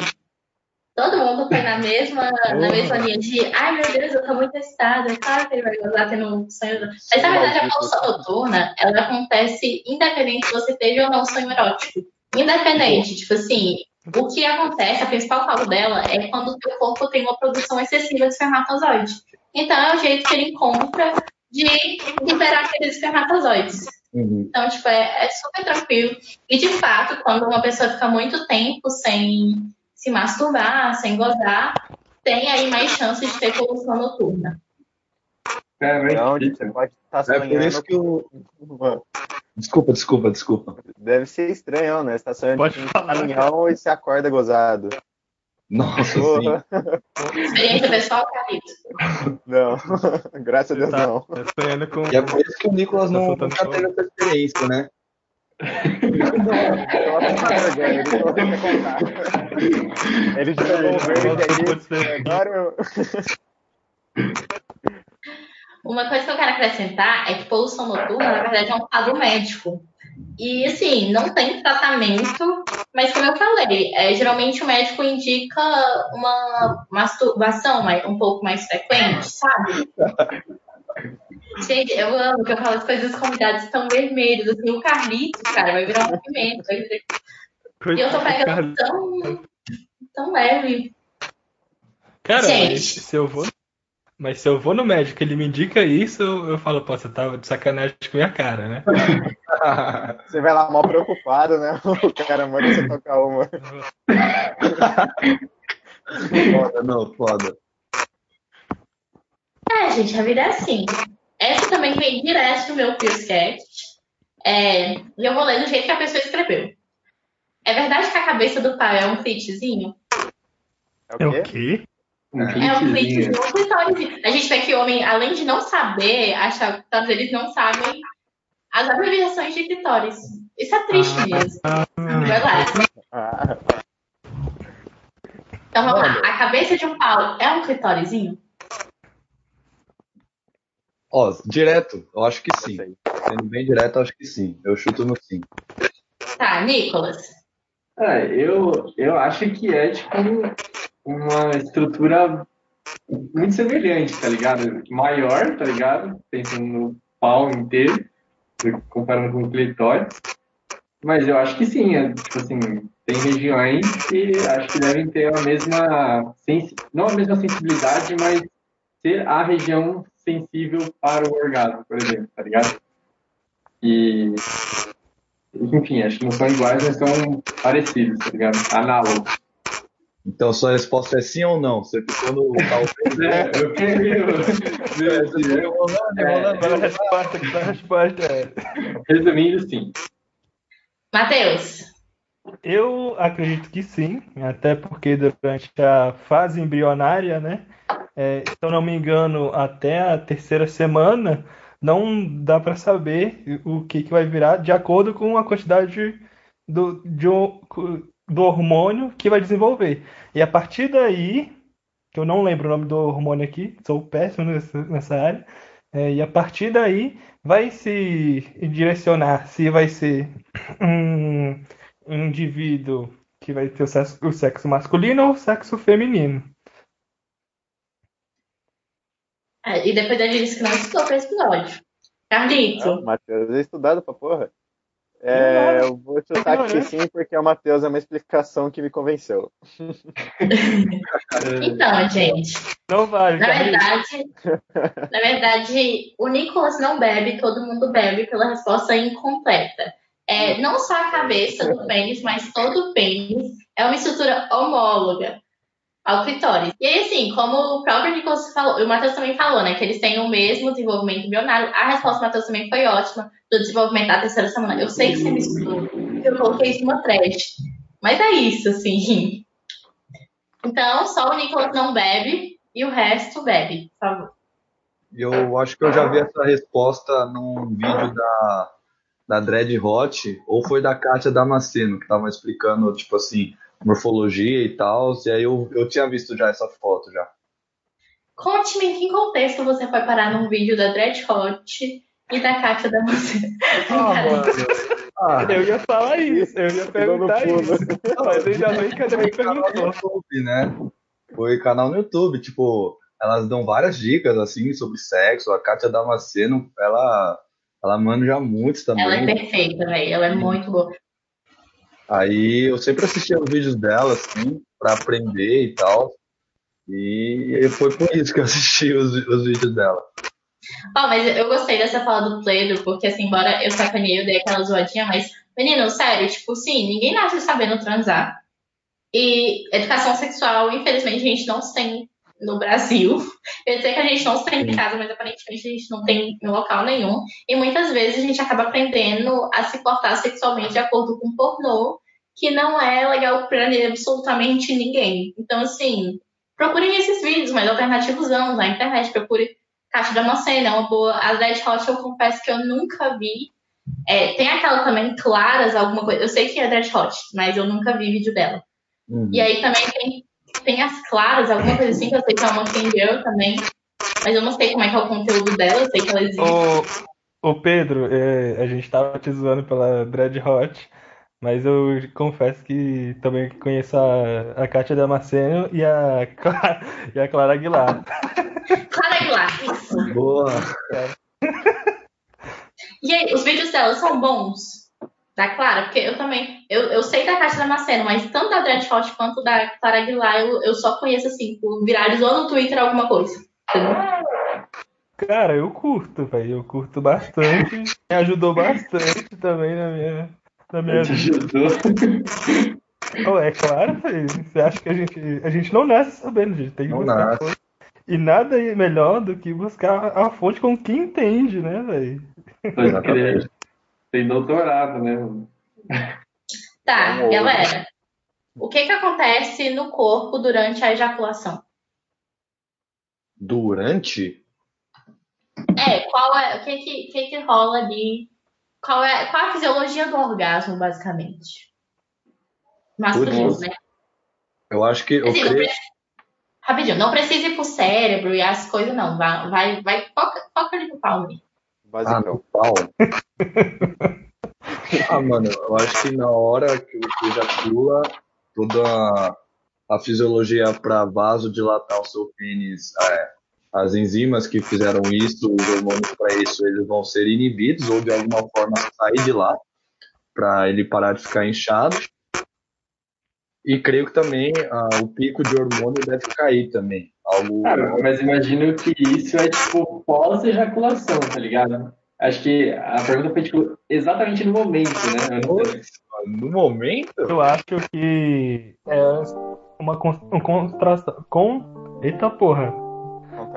[SPEAKER 1] Todo mundo foi na mesma, na mesma linha de ai meu Deus, eu tô muito excitada, claro que ele vai gozar tendo um sonho. Mas na verdade a pulsão noturna, ela acontece independente se você teve ou não um sonho erótico. Independente, tipo assim, o que acontece, a principal causa dela é quando o teu corpo tem uma produção excessiva de espermatozoide. Então é o jeito que ele encontra de liberar aqueles espermatozoides.
[SPEAKER 2] Uhum.
[SPEAKER 1] Então, tipo, é, é super tranquilo. E de fato, quando uma pessoa fica muito tempo sem se masturbar, sem gozar, tem aí mais chance de ter poluição noturna.
[SPEAKER 3] É, mas-
[SPEAKER 5] Não, você pode estar
[SPEAKER 2] É
[SPEAKER 5] sonhando.
[SPEAKER 2] por isso que eu.
[SPEAKER 5] com-
[SPEAKER 2] Desculpa, desculpa, desculpa.
[SPEAKER 5] Deve ser estranho, né? Você tá sonhando
[SPEAKER 4] Pode
[SPEAKER 5] um
[SPEAKER 4] falar.
[SPEAKER 5] caminhão e você acorda gozado.
[SPEAKER 2] Nossa, sim.
[SPEAKER 5] Porra.
[SPEAKER 1] Experiência pessoal, Carlito.
[SPEAKER 5] Não, graças a Deus
[SPEAKER 4] Tá,
[SPEAKER 5] não.
[SPEAKER 4] tá sonhando com.
[SPEAKER 2] E é por isso que o Nicolas
[SPEAKER 4] Tá
[SPEAKER 2] não, nunca teve essa experiência, né?
[SPEAKER 5] Ele jogou verde ali. Agora.
[SPEAKER 1] Uma coisa que eu quero acrescentar é que poluição noturna, na verdade, é um quadro médico. E, assim, não tem tratamento, mas como eu falei, é, geralmente o médico indica uma masturbação um pouco mais frequente, sabe? Gente, eu amo que eu falo as coisas os convidados estão vermelhos, assim, o Carlitos, cara, vai virar um dizer- E eu tô pegando tão, tão leve.
[SPEAKER 4] Cara,
[SPEAKER 1] Gente.
[SPEAKER 4] mas se eu vou. Mas se eu vou no médico e ele me indica isso, eu, falo, pô, você tava de sacanagem com a minha cara, né?
[SPEAKER 5] Você vai lá mal preocupado, né? O cara manda você tocar uma.
[SPEAKER 2] foda, não, foda.
[SPEAKER 1] É, gente, a vida é assim. Essa também vem direto do meu Quizcast. É, e eu vou ler do jeito que a pessoa escreveu. É verdade que a cabeça do pai é um clitezinho?
[SPEAKER 5] É
[SPEAKER 4] É
[SPEAKER 5] o
[SPEAKER 4] o
[SPEAKER 5] quê?
[SPEAKER 3] Um
[SPEAKER 1] É um um clitóris. A gente vê que o homem, além de não saber achar clitóris, eles não sabem as abreviações de clitóris. Isso é triste mesmo. Vai lá.
[SPEAKER 5] Ah,
[SPEAKER 1] Então vamos lá. A cabeça de um pau é um clitórizinho?
[SPEAKER 2] Ó, direto, eu acho que sim. Sendo bem direto, eu acho que sim. Eu chuto no sim.
[SPEAKER 1] Tá, Nicolas.
[SPEAKER 3] É, eu, eu acho que é tipo uma estrutura muito semelhante, tá ligado? Maior, tá ligado? Pensando no pau inteiro, comparando com o clitóris. Mas eu acho que sim, é, tipo assim, tem regiões que acho que devem ter a mesma, sensi- não a mesma sensibilidade, mas ser a região sensível para o orgasmo, por exemplo, tá ligado? E, enfim, acho que não são iguais, mas são parecidos, tá ligado? Análogos.
[SPEAKER 2] Então, sua resposta é sim ou não? Você ficou no talvez.
[SPEAKER 3] É, eu queria assim,
[SPEAKER 2] Enrolando,
[SPEAKER 3] É,
[SPEAKER 2] enrolando.
[SPEAKER 4] A resposta? Qual a resposta é?
[SPEAKER 3] Resumindo, sim.
[SPEAKER 1] Matheus.
[SPEAKER 4] Eu acredito que sim, até porque durante a fase embrionária, né? É, se eu não me engano, até a terceira semana, não dá para saber o que, que vai virar de acordo com a quantidade do, de do hormônio que vai desenvolver. E a partir daí, que eu não lembro o nome do hormônio aqui, sou péssimo nessa, nessa área, é, e a partir daí vai se direcionar se vai ser um indivíduo que vai ter o sexo, o sexo masculino ou o sexo feminino.
[SPEAKER 1] É, e depois ele disse que não estudou para esse episódio. Carlito.
[SPEAKER 5] Não, Matheus é estudado pra porra. É, eu vou chutar que sim, porque o Matheus é uma explicação que me convenceu.
[SPEAKER 1] Então, gente,
[SPEAKER 4] Não vale,
[SPEAKER 1] na verdade, na verdade, o Nicolas não bebe, todo mundo bebe pela resposta incompleta. É, não só a cabeça do pênis, mas todo o pênis é uma estrutura homóloga. Ao clitóris. E aí, assim, como o próprio Nicolas falou, e o Matheus também falou, né, que eles têm o mesmo desenvolvimento embrionário, a resposta do Matheus também foi ótima, do desenvolvimento da terceira semana. Eu sei que você me escutou, eu coloquei isso numa thread, mas é isso, assim. Então, só o Nicolas não bebe e o resto bebe, por favor.
[SPEAKER 2] Eu acho que eu já vi essa resposta num vídeo da, da Dread Hot, ou foi da Kátia Damasceno, que tava explicando, tipo assim, morfologia e tal, e aí eu, eu tinha visto já essa foto já.
[SPEAKER 1] Conte-me em que contexto você foi parar num vídeo da Dread Hot e da Kátia Damasceno.
[SPEAKER 4] Ah, mano. Ah, eu ia falar isso, eu ia perguntar isso. Mas ainda bem que a
[SPEAKER 2] Foi
[SPEAKER 4] gente
[SPEAKER 2] canal no
[SPEAKER 4] perguntou.
[SPEAKER 2] YouTube, né? Foi canal no YouTube, tipo, elas dão várias dicas, assim, sobre sexo. A Kátia Damasceno, ela, ela manja muitos também.
[SPEAKER 1] Ela é perfeita, velho. Ela é muito boa.
[SPEAKER 2] Aí eu sempre assistia os vídeos dela, assim, pra aprender e tal. E foi por isso que eu assisti os, os vídeos dela.
[SPEAKER 1] Ó, mas eu gostei dessa fala do Pedro, porque assim, embora eu sacaneei, eu dei aquela zoadinha, mas, menino, sério, tipo, sim, ninguém nasce sabendo transar. E educação sexual, infelizmente, a gente não tem no Brasil. Eu dizer que a gente não tem em casa, mas aparentemente a gente não tem em local nenhum. E muitas vezes a gente acaba aprendendo a se portar sexualmente de acordo com pornô, que não é legal pra absolutamente ninguém. Então, assim, procurem esses vídeos mais alternativos não, na internet. Procure Caixa da Macena, é uma boa. A Red Hot eu confesso que eu nunca vi. É, tem aquela também, Claras, alguma coisa. Eu sei que é Red Hot, mas eu nunca vi vídeo dela.
[SPEAKER 2] Uhum.
[SPEAKER 1] E aí também tem, tem as Claras, alguma coisa assim, que eu sei que é uma King Girl também. Mas eu não sei como é que é o conteúdo dela, eu sei que ela existe.
[SPEAKER 4] Ô, ô Pedro, é, a gente tava te zoando pela Dread Hot, mas eu confesso que também conheço a, a Kátia Damasceno e a, Clara, e a Clara Aguilar.
[SPEAKER 1] Clara Aguilar, isso.
[SPEAKER 2] Boa.
[SPEAKER 1] E aí, os vídeos dela são bons? Da Clara? Porque eu também. Eu, eu sei da Caixa Damasceno, mas tanto da Dread Hot quanto da Clara Aguilar eu, eu só conheço assim, por viralizou no Twitter alguma coisa.
[SPEAKER 4] Cara, eu curto, velho, eu curto bastante, me ajudou bastante também na minha, na minha
[SPEAKER 3] Te
[SPEAKER 4] vida.
[SPEAKER 3] ajudou.
[SPEAKER 4] Oh, é claro, velho, você acha que a gente, a gente não nasce sabendo, a gente tem que
[SPEAKER 2] Não
[SPEAKER 4] buscar
[SPEAKER 2] nasce.
[SPEAKER 4] fonte. E nada é melhor do que buscar a fonte com quem entende, né, velho?
[SPEAKER 3] Crer. Tem doutorado, né?
[SPEAKER 1] Tá,
[SPEAKER 2] Vamos.
[SPEAKER 1] galera. O que que acontece no corpo durante a ejaculação?
[SPEAKER 2] Durante?
[SPEAKER 1] É, qual é, o que que, que que rola ali? Qual é, qual é a fisiologia do orgasmo, basicamente? Masculino,
[SPEAKER 2] Putz.
[SPEAKER 1] né?
[SPEAKER 2] Eu acho que. Eu
[SPEAKER 1] Assim, não
[SPEAKER 2] creio,
[SPEAKER 1] pre- Rapidinho, não precisa ir pro cérebro e as coisas, não. Vai, vai, vai foca, foca ali no palme.
[SPEAKER 2] Ah,
[SPEAKER 5] Basicão.
[SPEAKER 2] pau. ah, mano, eu acho que na hora que você ejacula, toda a, fisiologia para vasodilatar o seu pênis, é, as enzimas que fizeram isso, os hormônios para isso, eles vão ser inibidos ou de alguma forma sair de lá para ele parar de ficar inchado. E creio que também ah, o pico de hormônio deve cair também. Algo.
[SPEAKER 3] Cara, mas imagino que isso é tipo pós-ejaculação, tá ligado? Acho que a pergunta foi tipo exatamente no momento, né?
[SPEAKER 2] No momento?
[SPEAKER 4] Eu acho que é uma con- um contração, com, eita porra,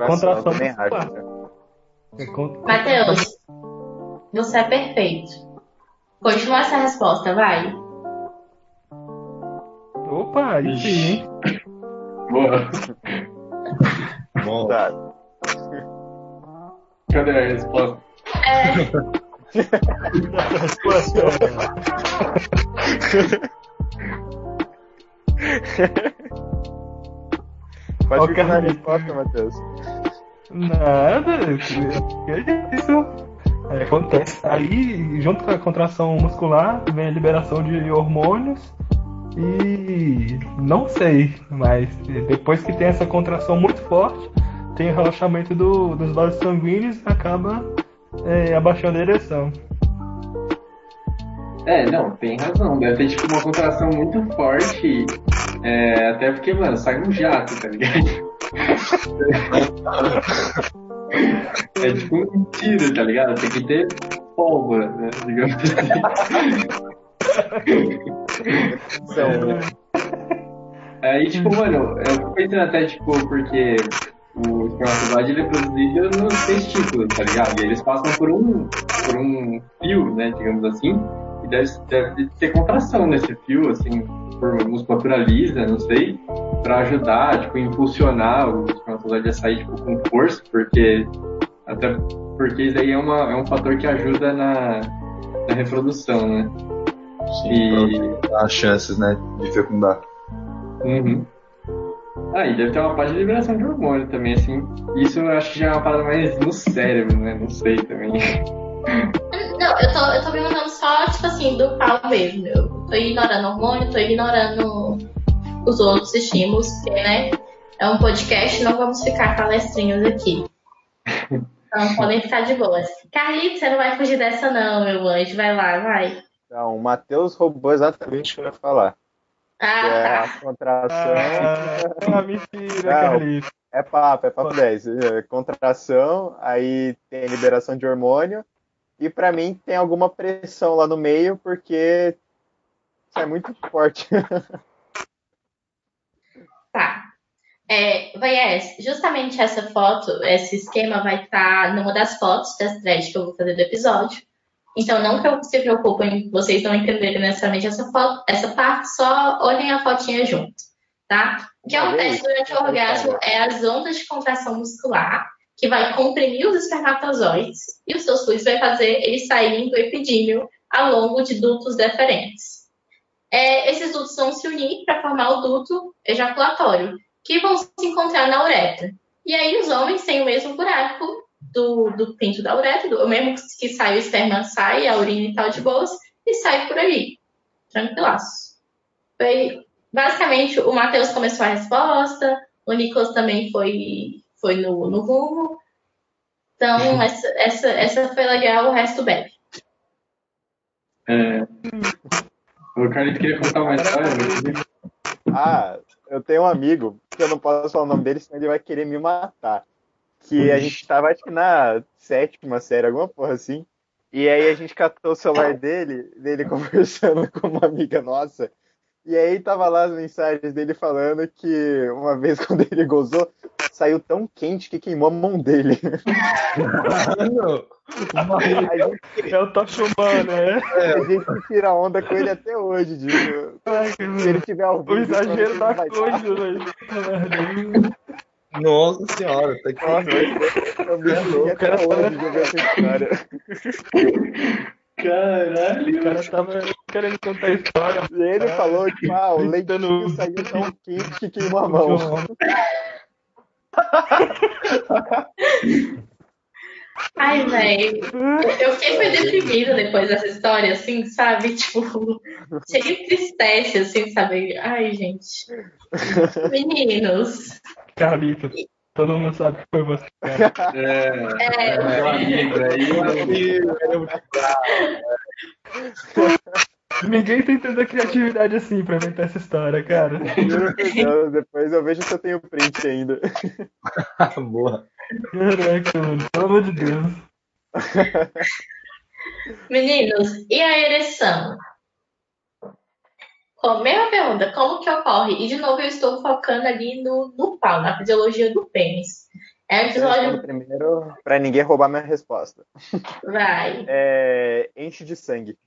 [SPEAKER 5] Contração,
[SPEAKER 4] Contração
[SPEAKER 5] né?
[SPEAKER 4] É con-
[SPEAKER 1] Matheus, você é perfeito. Continua essa resposta, vai.
[SPEAKER 4] Opa, aí sim, hein?
[SPEAKER 3] Boa.
[SPEAKER 2] Bom,
[SPEAKER 5] Tá.
[SPEAKER 3] Cadê a resposta?
[SPEAKER 1] É,
[SPEAKER 5] Pode
[SPEAKER 4] Ó,
[SPEAKER 5] ficar na resposta, Matheus.
[SPEAKER 4] Nada, que é isso. É, acontece. Aí, junto com a contração muscular, vem a liberação de hormônios e não sei, mas depois que tem essa contração muito forte, tem o relaxamento do- dos vasos sanguíneos e acaba é, abaixando a ereção.
[SPEAKER 3] É, não, tem razão. Deve ter tipo uma contração muito forte. É, até porque, mano, sai um jato, tá ligado? É tipo um tiro, tá ligado? Tem que ter pólvora, né? Digamos assim. Aí, tipo, mano, eu fico pensando até, tipo, porque o espermatozoide ele é produzido nos testículos, tá ligado? E eles passam por um, por um fio, né, digamos assim, e deve, deve ter contração nesse fio, assim, por musculatura lisa, não sei, pra ajudar, tipo, impulsionar o espermatozoide a sair, tipo, com força, porque até porque isso aí é, uma, é um fator que ajuda na, na reprodução, né?
[SPEAKER 2] Sim,
[SPEAKER 3] E-
[SPEAKER 2] as chances, né, de fecundar.
[SPEAKER 3] Uhum. Ah, e deve ter uma parte de liberação de hormônio também, assim. Isso eu acho que já é uma parada mais no cérebro, né? Não sei também.
[SPEAKER 1] Não, eu tô, eu tô perguntando só, tipo assim, do pau mesmo. Eu tô ignorando hormônio, tô ignorando os outros estímulos, porque, né? É um podcast, não vamos ficar palestrinhos aqui. Então podem ficar de boas. Carlito, você não vai fugir dessa, não, meu anjo. Vai lá, vai.
[SPEAKER 5] Então, o Matheus roubou exatamente o que eu ia falar. Que
[SPEAKER 1] Ah,
[SPEAKER 5] é
[SPEAKER 1] tá.
[SPEAKER 5] a contração.
[SPEAKER 4] Ah, mentira,
[SPEAKER 5] Não. É papo, é papo 10. É, Contração, aí tem liberação de hormônio. E pra mim tem alguma pressão lá no meio, porque isso é muito forte.
[SPEAKER 1] Tá. É, Vaiés, justamente essa foto, esse esquema vai estar numa das fotos das threads que eu vou fazer do episódio. Então não se preocupem vocês não entenderem necessariamente essa foto, essa parte, só olhem a fotinha junto, tá? O que
[SPEAKER 5] Uma
[SPEAKER 1] acontece durante o
[SPEAKER 5] eu vou
[SPEAKER 1] orgasmo é as ondas de contração muscular, que vai comprimir os espermatozoides e os seus fluidos vai fazer eles saírem do epidímio ao longo de dutos deferentes. É, esses dutos vão se unir para formar o duto ejaculatório, que vão se encontrar na uretra. E aí os homens têm o mesmo buraco do, do pinto da uretra, do- o mesmo que sai o esperma, sai, a urina e tal de boas, e sai por ali. Tranquilaço. Foi, basicamente, o Matheus começou a resposta, o Nicolas também foi, foi no, no rumo. Então, essa, essa, essa foi legal, o resto bebe.
[SPEAKER 3] É... O Carlito queria contar uma história, mas...
[SPEAKER 5] Ah, eu tenho um amigo, que eu não posso falar o nome dele, senão ele vai querer me matar. Que a gente tava, acho que na sétima série, alguma porra assim. E aí a gente catou o celular dele, dele conversando com uma amiga nossa. E aí tava lá as mensagens dele falando que uma vez quando ele gozou, saiu tão quente que queimou a mão dele. A gente,
[SPEAKER 4] É o Tocha Humana, né?
[SPEAKER 5] a gente tira onda com ele até hoje, digo.
[SPEAKER 4] Ai,
[SPEAKER 5] Se ele tiver ao
[SPEAKER 4] O exagero da coisa, velho.
[SPEAKER 2] Nossa senhora, tá
[SPEAKER 5] até hoje de ver essa história.
[SPEAKER 3] Caralho,
[SPEAKER 4] O cara tava querendo contar a história.
[SPEAKER 5] E ele falou que ah, o
[SPEAKER 4] Gritando-
[SPEAKER 5] leitinho saiu tão quente que queimou a mão.
[SPEAKER 1] Ai, velho. Eu fiquei foi deprimida depois dessa história, assim, sabe? Tipo, cheio de tristeza, assim, sabe? Ai, gente. Meninos.
[SPEAKER 4] Carlito, todo mundo sabe que foi você. cara.
[SPEAKER 3] É,
[SPEAKER 1] É,
[SPEAKER 3] meu amigo, aí
[SPEAKER 4] Ninguém tem tanta criatividade assim pra inventar essa história, cara.
[SPEAKER 5] Deus, depois eu vejo se eu tenho print ainda.
[SPEAKER 2] Boa.
[SPEAKER 4] Caraca, mano, pelo amor de Deus.
[SPEAKER 1] Meninos, e a ereção? Com- Mesma pergunta, como que ocorre? E de novo eu estou focando ali no, no pau, na fisiologia do pênis. É um episódio.
[SPEAKER 5] Primeiro, pra ninguém roubar minha resposta.
[SPEAKER 1] Vai,
[SPEAKER 5] É, enche de sangue.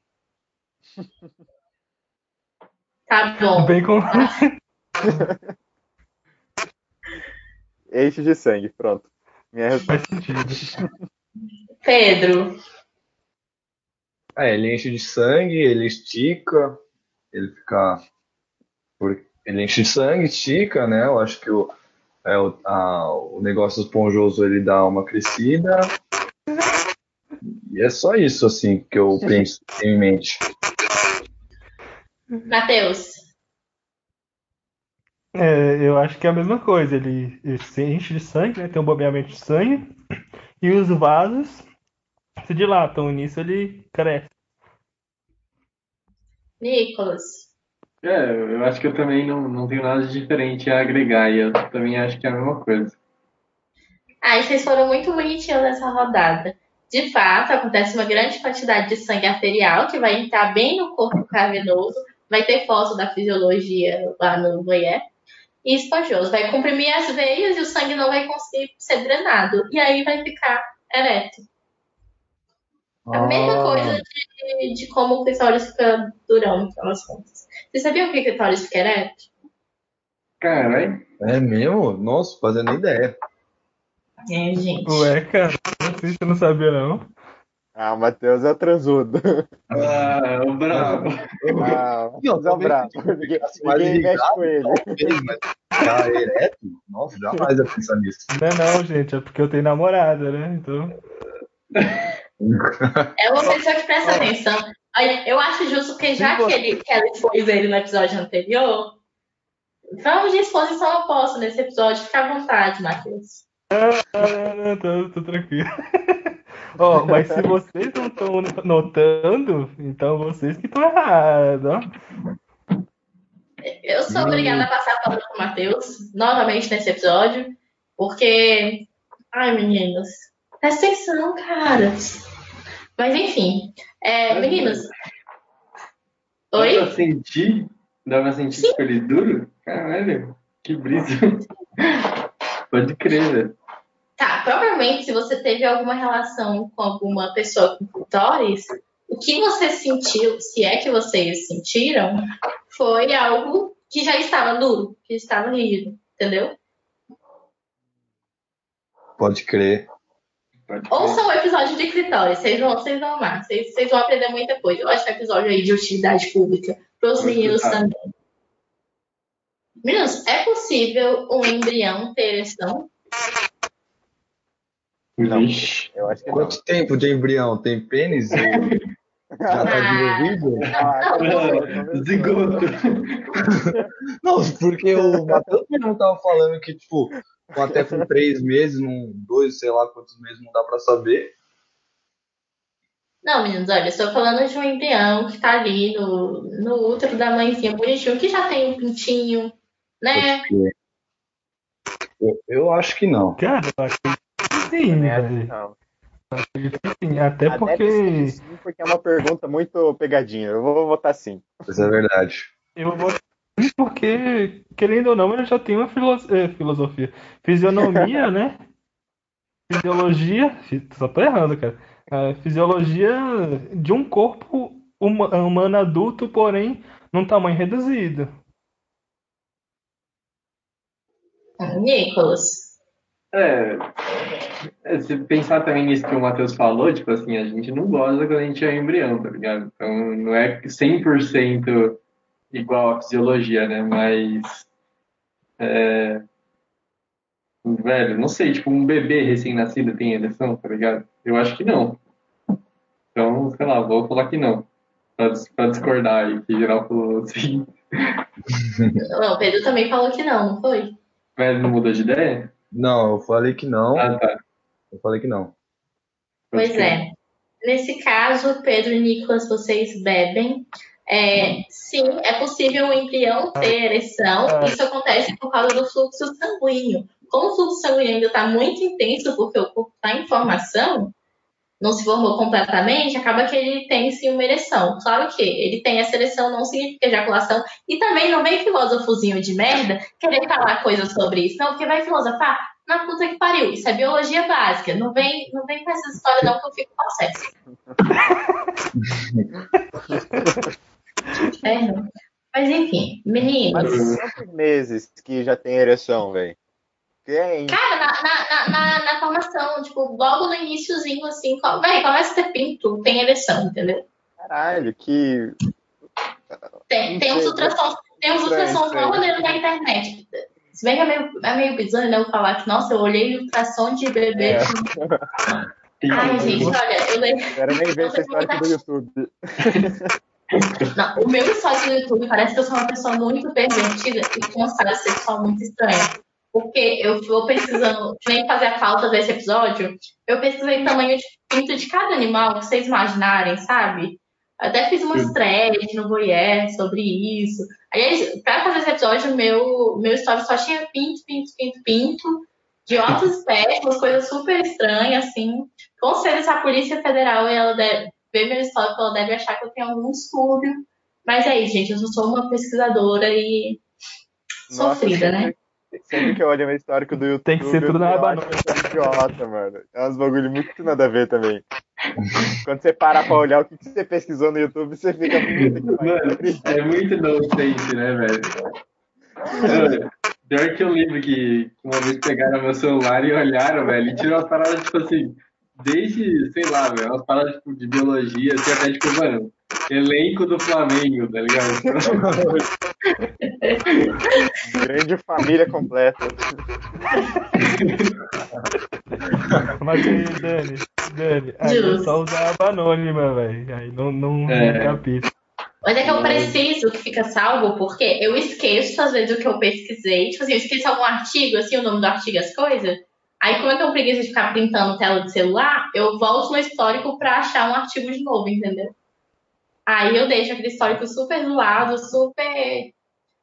[SPEAKER 1] tá bom.
[SPEAKER 4] Bem com...
[SPEAKER 5] Enche de sangue, pronto. Minha resposta.
[SPEAKER 1] Pedro,
[SPEAKER 2] É, ele enche de sangue, ele estica, ele fica. por- Ele enche de sangue, estica, né? Eu acho que o, é, o, a- o negócio esponjoso ele dá uma crescida. E é só isso, assim, que eu penso em mente.
[SPEAKER 1] Matheus,
[SPEAKER 4] É, eu acho que é a mesma coisa. Ele, ele se enche de sangue, né? Tem um bombeamento de sangue. E os vasos se dilatam. E nisso ele cresce.
[SPEAKER 1] Nicolas,
[SPEAKER 3] É, eu acho que eu também não, não tenho nada de diferente a agregar, e eu também acho que é a mesma coisa.
[SPEAKER 1] Ai, vocês foram muito bonitinhos nessa rodada. De fato, acontece uma grande quantidade de sangue arterial que vai entrar bem no corpo cavernoso. Vai ter foto da fisiologia lá no voyeur. e esponjoso. Vai comprimir as veias e o sangue não vai conseguir ser drenado. E aí vai ficar ereto. A mesma
[SPEAKER 2] Ah.
[SPEAKER 1] coisa de, de como o clitóris fica durão, no final das contas. Vocês sabiam que o clitóris fica ereto?
[SPEAKER 3] Caralho.
[SPEAKER 2] É mesmo? Nossa, fazendo ideia.
[SPEAKER 1] É, gente.
[SPEAKER 4] Ué, cara, você não sabia não?
[SPEAKER 5] Ah, o Matheus é o transudo.
[SPEAKER 3] Ah, o bravo.
[SPEAKER 5] Ah, o é o
[SPEAKER 2] se
[SPEAKER 5] Ninguém, ninguém mexe
[SPEAKER 2] ligado,
[SPEAKER 5] com ele.
[SPEAKER 2] talvez, mas ficar ereto? Nossa, jamais ia pensar nisso.
[SPEAKER 4] Não é não, gente, é porque eu tenho namorada, né? Então.
[SPEAKER 1] É uma pessoa que presta atenção. Eu acho justo porque já que, ele, que ela expôs ele no episódio anterior, vamos de exposição oposta nesse episódio. Fica à vontade, Matheus.
[SPEAKER 4] Ah, não, tô, tô tranquilo. Ó, mas se vocês não estão notando, então vocês que estão errados.
[SPEAKER 1] Eu sou obrigada a passar a palavra pro Matheus, novamente nesse episódio, porque. Ai, meninos, presta atenção, cara. Mas enfim. É, meninos.
[SPEAKER 3] Dá
[SPEAKER 1] Oi?
[SPEAKER 3] pra sentir? Dá pra sentir tipo ele duro? Caralho, que brisa. Pode crer, velho.
[SPEAKER 1] Tá, provavelmente se você teve alguma relação com alguma pessoa com clitóris, o que você sentiu, se é que vocês sentiram, foi algo que já estava duro, que estava rígido, entendeu?
[SPEAKER 2] Pode crer.
[SPEAKER 1] Ouçam o episódio de clitóris, vocês vão, vocês vão amar, vocês, vocês vão aprender muita coisa. Eu acho que é episódio aí de utilidade pública para os meninos também. Meninos, é possível um embrião ter ereção?
[SPEAKER 5] Não. Eu acho que não.
[SPEAKER 2] Quanto tempo de embrião? Tem pênis? Já tá
[SPEAKER 1] Ah.
[SPEAKER 2] desenvolvido?
[SPEAKER 5] Ah,
[SPEAKER 3] Zigoto.
[SPEAKER 2] Não, porque o Matheus mesmo tava falando que, tipo, com- até com três meses, num, dois, sei lá quantos meses, não dá pra saber.
[SPEAKER 1] Não, meninos, olha, eu estou falando de um embrião que tá ali no, no útero da mãezinha bonitinho, que já tem um pintinho, né?
[SPEAKER 2] Eu, eu acho que não.
[SPEAKER 4] Cara, eu que
[SPEAKER 5] acho que
[SPEAKER 4] velho.
[SPEAKER 5] não.
[SPEAKER 4] Sim. Até
[SPEAKER 5] Ah, deve ser
[SPEAKER 4] porque
[SPEAKER 5] sim, porque é uma pergunta muito pegadinha. Eu vou votar sim.
[SPEAKER 2] Isso é verdade.
[SPEAKER 4] eu vou porque, querendo ou não, eu já tenho uma filo- eh, filosofia. Fisionomia, né? Fisiologia. fi- Só tô errando, cara. A fisiologia de um corpo huma- humano adulto, porém num tamanho reduzido.
[SPEAKER 1] Nicolas.
[SPEAKER 3] É, é, se pensar também nisso que o Matheus falou, tipo assim, a gente não goza quando a gente é embrião, tá ligado? Então não é 100% igual à fisiologia, né? Mas, é, velho, não sei, tipo, um bebê recém-nascido tem ereção, tá ligado? Eu acho que não. Então, sei lá, vou falar que não. Pra, pra discordar aí, que geral falou assim.
[SPEAKER 1] Não, o Pedro também falou que não, não foi?
[SPEAKER 3] Mas não mudou de ideia?
[SPEAKER 2] Não, eu falei que não.
[SPEAKER 3] Ah, tá.
[SPEAKER 2] Eu falei que não.
[SPEAKER 1] Pois é. Nesse caso, Pedro e Nicolas, vocês bebem. É, sim, é possível o embrião ter ereção. Isso acontece por causa do fluxo sanguíneo. Como o fluxo sanguíneo ainda está muito intenso, porque o corpo está em formação, não se formou completamente, acaba que ele tem sim uma ereção. Claro que ele tem essa ereção, não significa ejaculação. E também não vem filósofozinho de merda querer falar coisas sobre isso. Não, porque vai filosofar na puta que pariu. Isso é biologia básica. Não vem, não vem com essas histórias, não, que eu fico possesso. é, não. Mas enfim,
[SPEAKER 5] Mas
[SPEAKER 1] meninos.
[SPEAKER 5] quantos meses que já tem ereção, velho? Tem.
[SPEAKER 1] Cara, na, na, na, na, formação, tipo, logo no iníciozinho, assim, véi, começa a ter pinto, tem ereção, entendeu?
[SPEAKER 5] Caralho, que.
[SPEAKER 1] Tem, tem uns ultrassons, tem uns
[SPEAKER 5] Estranho, estranho.
[SPEAKER 1] maneiro na internet. Se bem que é meio, é meio bizarro, né? Eu falar que, nossa, eu olhei ultrassom de bebê.
[SPEAKER 5] É.
[SPEAKER 1] Ai, gente, olha, eu lembro.
[SPEAKER 5] Quero nem ver essa história aqui do YouTube.
[SPEAKER 1] Não, o meu histórico do YouTube parece que eu sou uma pessoa muito pervertida e com uma história sexual muito estranha. Porque eu vou pesquisando, nem fazer a pauta desse episódio, eu pesquisei tamanho de pinto de cada animal, que vocês imaginarem, sabe? Até fiz umas threads no Voyeur sobre isso. Aliás, pra fazer esse episódio, meu, meu story só tinha pinto, pinto, pinto, pinto, de outras espécies, umas coisas super estranhas, assim. Com certeza, a Polícia Federal, ela deve ver meu histórico, ela deve achar que eu tenho algum distúrbio. Mas é isso, gente, eu só sou uma pesquisadora e Sofrida,
[SPEAKER 5] sempre,
[SPEAKER 1] né?
[SPEAKER 5] Sempre que eu olho meu histórico do YouTube.
[SPEAKER 4] Tem que ser tudo na
[SPEAKER 5] eu
[SPEAKER 4] aba
[SPEAKER 5] idiota, mano. É uns bagulho muito nada a ver também. Quando você para pra olhar o que que você pesquisou no YouTube, você fica.
[SPEAKER 3] Mano, é muito nonsense, né, velho? Pior que eu lembro que uma vez pegaram meu celular e olharam, velho, e tiraram as paradas, tipo assim, desde, sei lá, velho, umas paradas tipo, de biologia, assim, até tipo, mano, elenco do Flamengo, tá ligado?
[SPEAKER 5] Grande família completa.
[SPEAKER 4] Mas aí, Dani, Dani, aí é só usar a anônima, velho. Aí não, não,
[SPEAKER 3] É.
[SPEAKER 4] não capita.
[SPEAKER 1] Mas é que eu preciso que fica salvo, porque eu esqueço, às vezes, o que eu pesquisei. Tipo assim, eu esqueço algum artigo, assim, o nome do artigo, as coisas. Aí, como é que eu preguiça de ficar printando tela de celular, eu volto no histórico pra achar um artigo de novo, entendeu? Aí eu deixo aquele histórico super zoado, super.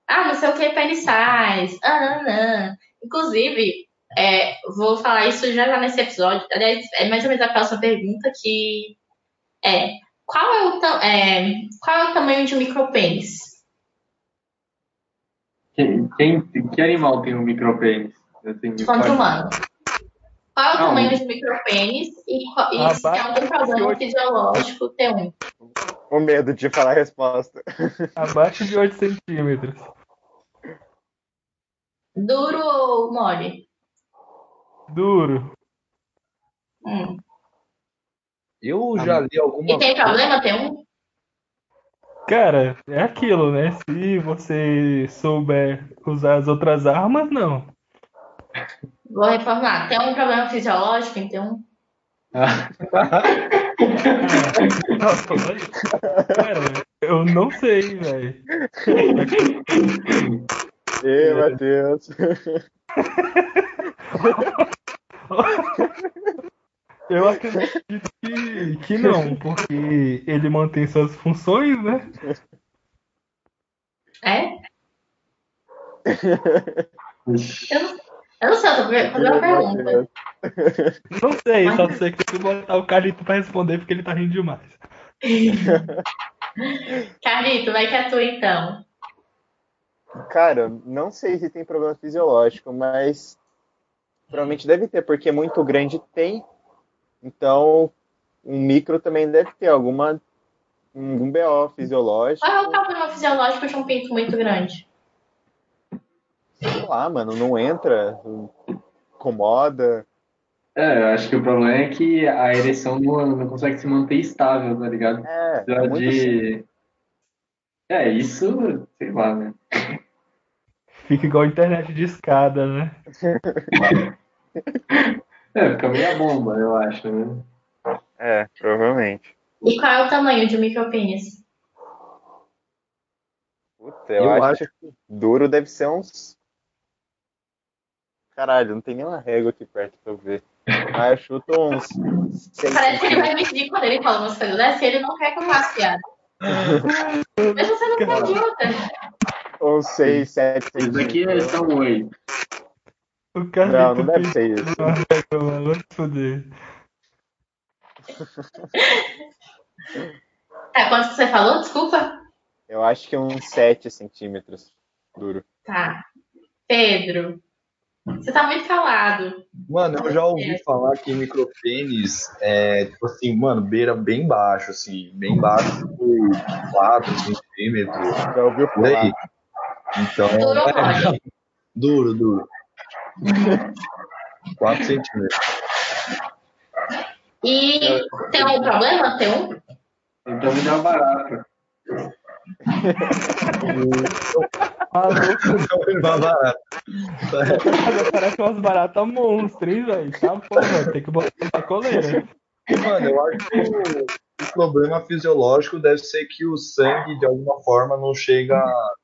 [SPEAKER 1] Ah, não sei o que, penissais. Ah, não. Inclusive, é, vou falar isso já, já nesse episódio. Aliás, é mais ou menos a próxima pergunta que é qual é o, ta- é, qual é o tamanho de um micropênis?
[SPEAKER 3] Quem, quem- que animal tem um micropênis?
[SPEAKER 1] Quanto
[SPEAKER 3] pode-
[SPEAKER 1] humano? Qual é o
[SPEAKER 3] Ah,
[SPEAKER 1] tamanho de um micropênis e, qual- e se tem algum problema fisiológico ter um?
[SPEAKER 5] O medo de falar a resposta.
[SPEAKER 4] Abaixo de 8 centímetros.
[SPEAKER 1] Duro ou mole?
[SPEAKER 4] Duro.
[SPEAKER 1] Hum.
[SPEAKER 2] Eu já li alguma
[SPEAKER 1] E tem problema ter um?
[SPEAKER 4] Cara, é aquilo, né? Se você souber usar as outras armas, não.
[SPEAKER 1] Vou reformular. Tem algum problema fisiológico um?
[SPEAKER 3] Ah.
[SPEAKER 4] Cara, eu não sei, velho.
[SPEAKER 5] Ê, Matheus.
[SPEAKER 4] Eu acredito que, que não, porque ele mantém suas funções, né?
[SPEAKER 1] É? Eu não, eu não sei, eu tô fazendo uma pergunta.
[SPEAKER 4] Não sei, só sei que tem que botar o Carlito pra responder porque ele tá rindo demais.
[SPEAKER 1] Carlito, vai que é tu então.
[SPEAKER 5] Cara, não sei se tem problema fisiológico, mas provavelmente deve ter, porque muito grande tem. Então, um micro também deve ter alguma algum BO fisiológico.
[SPEAKER 1] Qual é o problema fisiológico de um pinto muito grande?
[SPEAKER 5] Sei lá, mano, não entra, incomoda.
[SPEAKER 3] É, eu acho que o problema é que a ereção não, não consegue se manter estável, tá ligado?
[SPEAKER 5] É, é muito assim.
[SPEAKER 3] de. É, isso, sei lá, né?
[SPEAKER 4] Fica igual a internet de escada, né?
[SPEAKER 3] É, fica meio bomba, eu acho, né?
[SPEAKER 5] É, provavelmente.
[SPEAKER 1] E qual é o tamanho de um micropênis?
[SPEAKER 5] Puta, eu,
[SPEAKER 2] Eu
[SPEAKER 5] acho, que duro deve ser uns. Caralho, não tem nenhuma régua aqui perto pra eu ver. Mas eu chuto uns.
[SPEAKER 1] Parece que ele vai medir quando ele fala umas coisas dessas e ele não quer que eu faça piada. Mas você não me ajuda.
[SPEAKER 5] Uns 6, 7
[SPEAKER 3] Isso aqui é só um oi.
[SPEAKER 4] O
[SPEAKER 5] Não,
[SPEAKER 4] Carlito
[SPEAKER 5] não deve ser isso.
[SPEAKER 4] uma régua, mano. Vai se fuder.
[SPEAKER 1] Tá, quanto que você falou? Desculpa.
[SPEAKER 5] Eu acho que uns 7 centímetros duro.
[SPEAKER 1] Tá. Pedro, você tá muito calado.
[SPEAKER 2] Mano, eu já ouvi falar que micropênis é, tipo assim, mano, beira bem baixo, assim, bem baixo por 4 centímetros,
[SPEAKER 5] Já ouviu
[SPEAKER 2] por aí. Então, é,
[SPEAKER 1] mole?
[SPEAKER 2] duro, duro. 4 centímetros.
[SPEAKER 1] E tem algum problema ter um?
[SPEAKER 3] Então me dá uma barata.
[SPEAKER 2] Barato.
[SPEAKER 4] Parece umas baratas monstras, hein, velho? Tá porra, tem que botar na coleira.
[SPEAKER 2] Mano, eu acho que o, o problema fisiológico deve ser que o sangue, de alguma forma, não chega,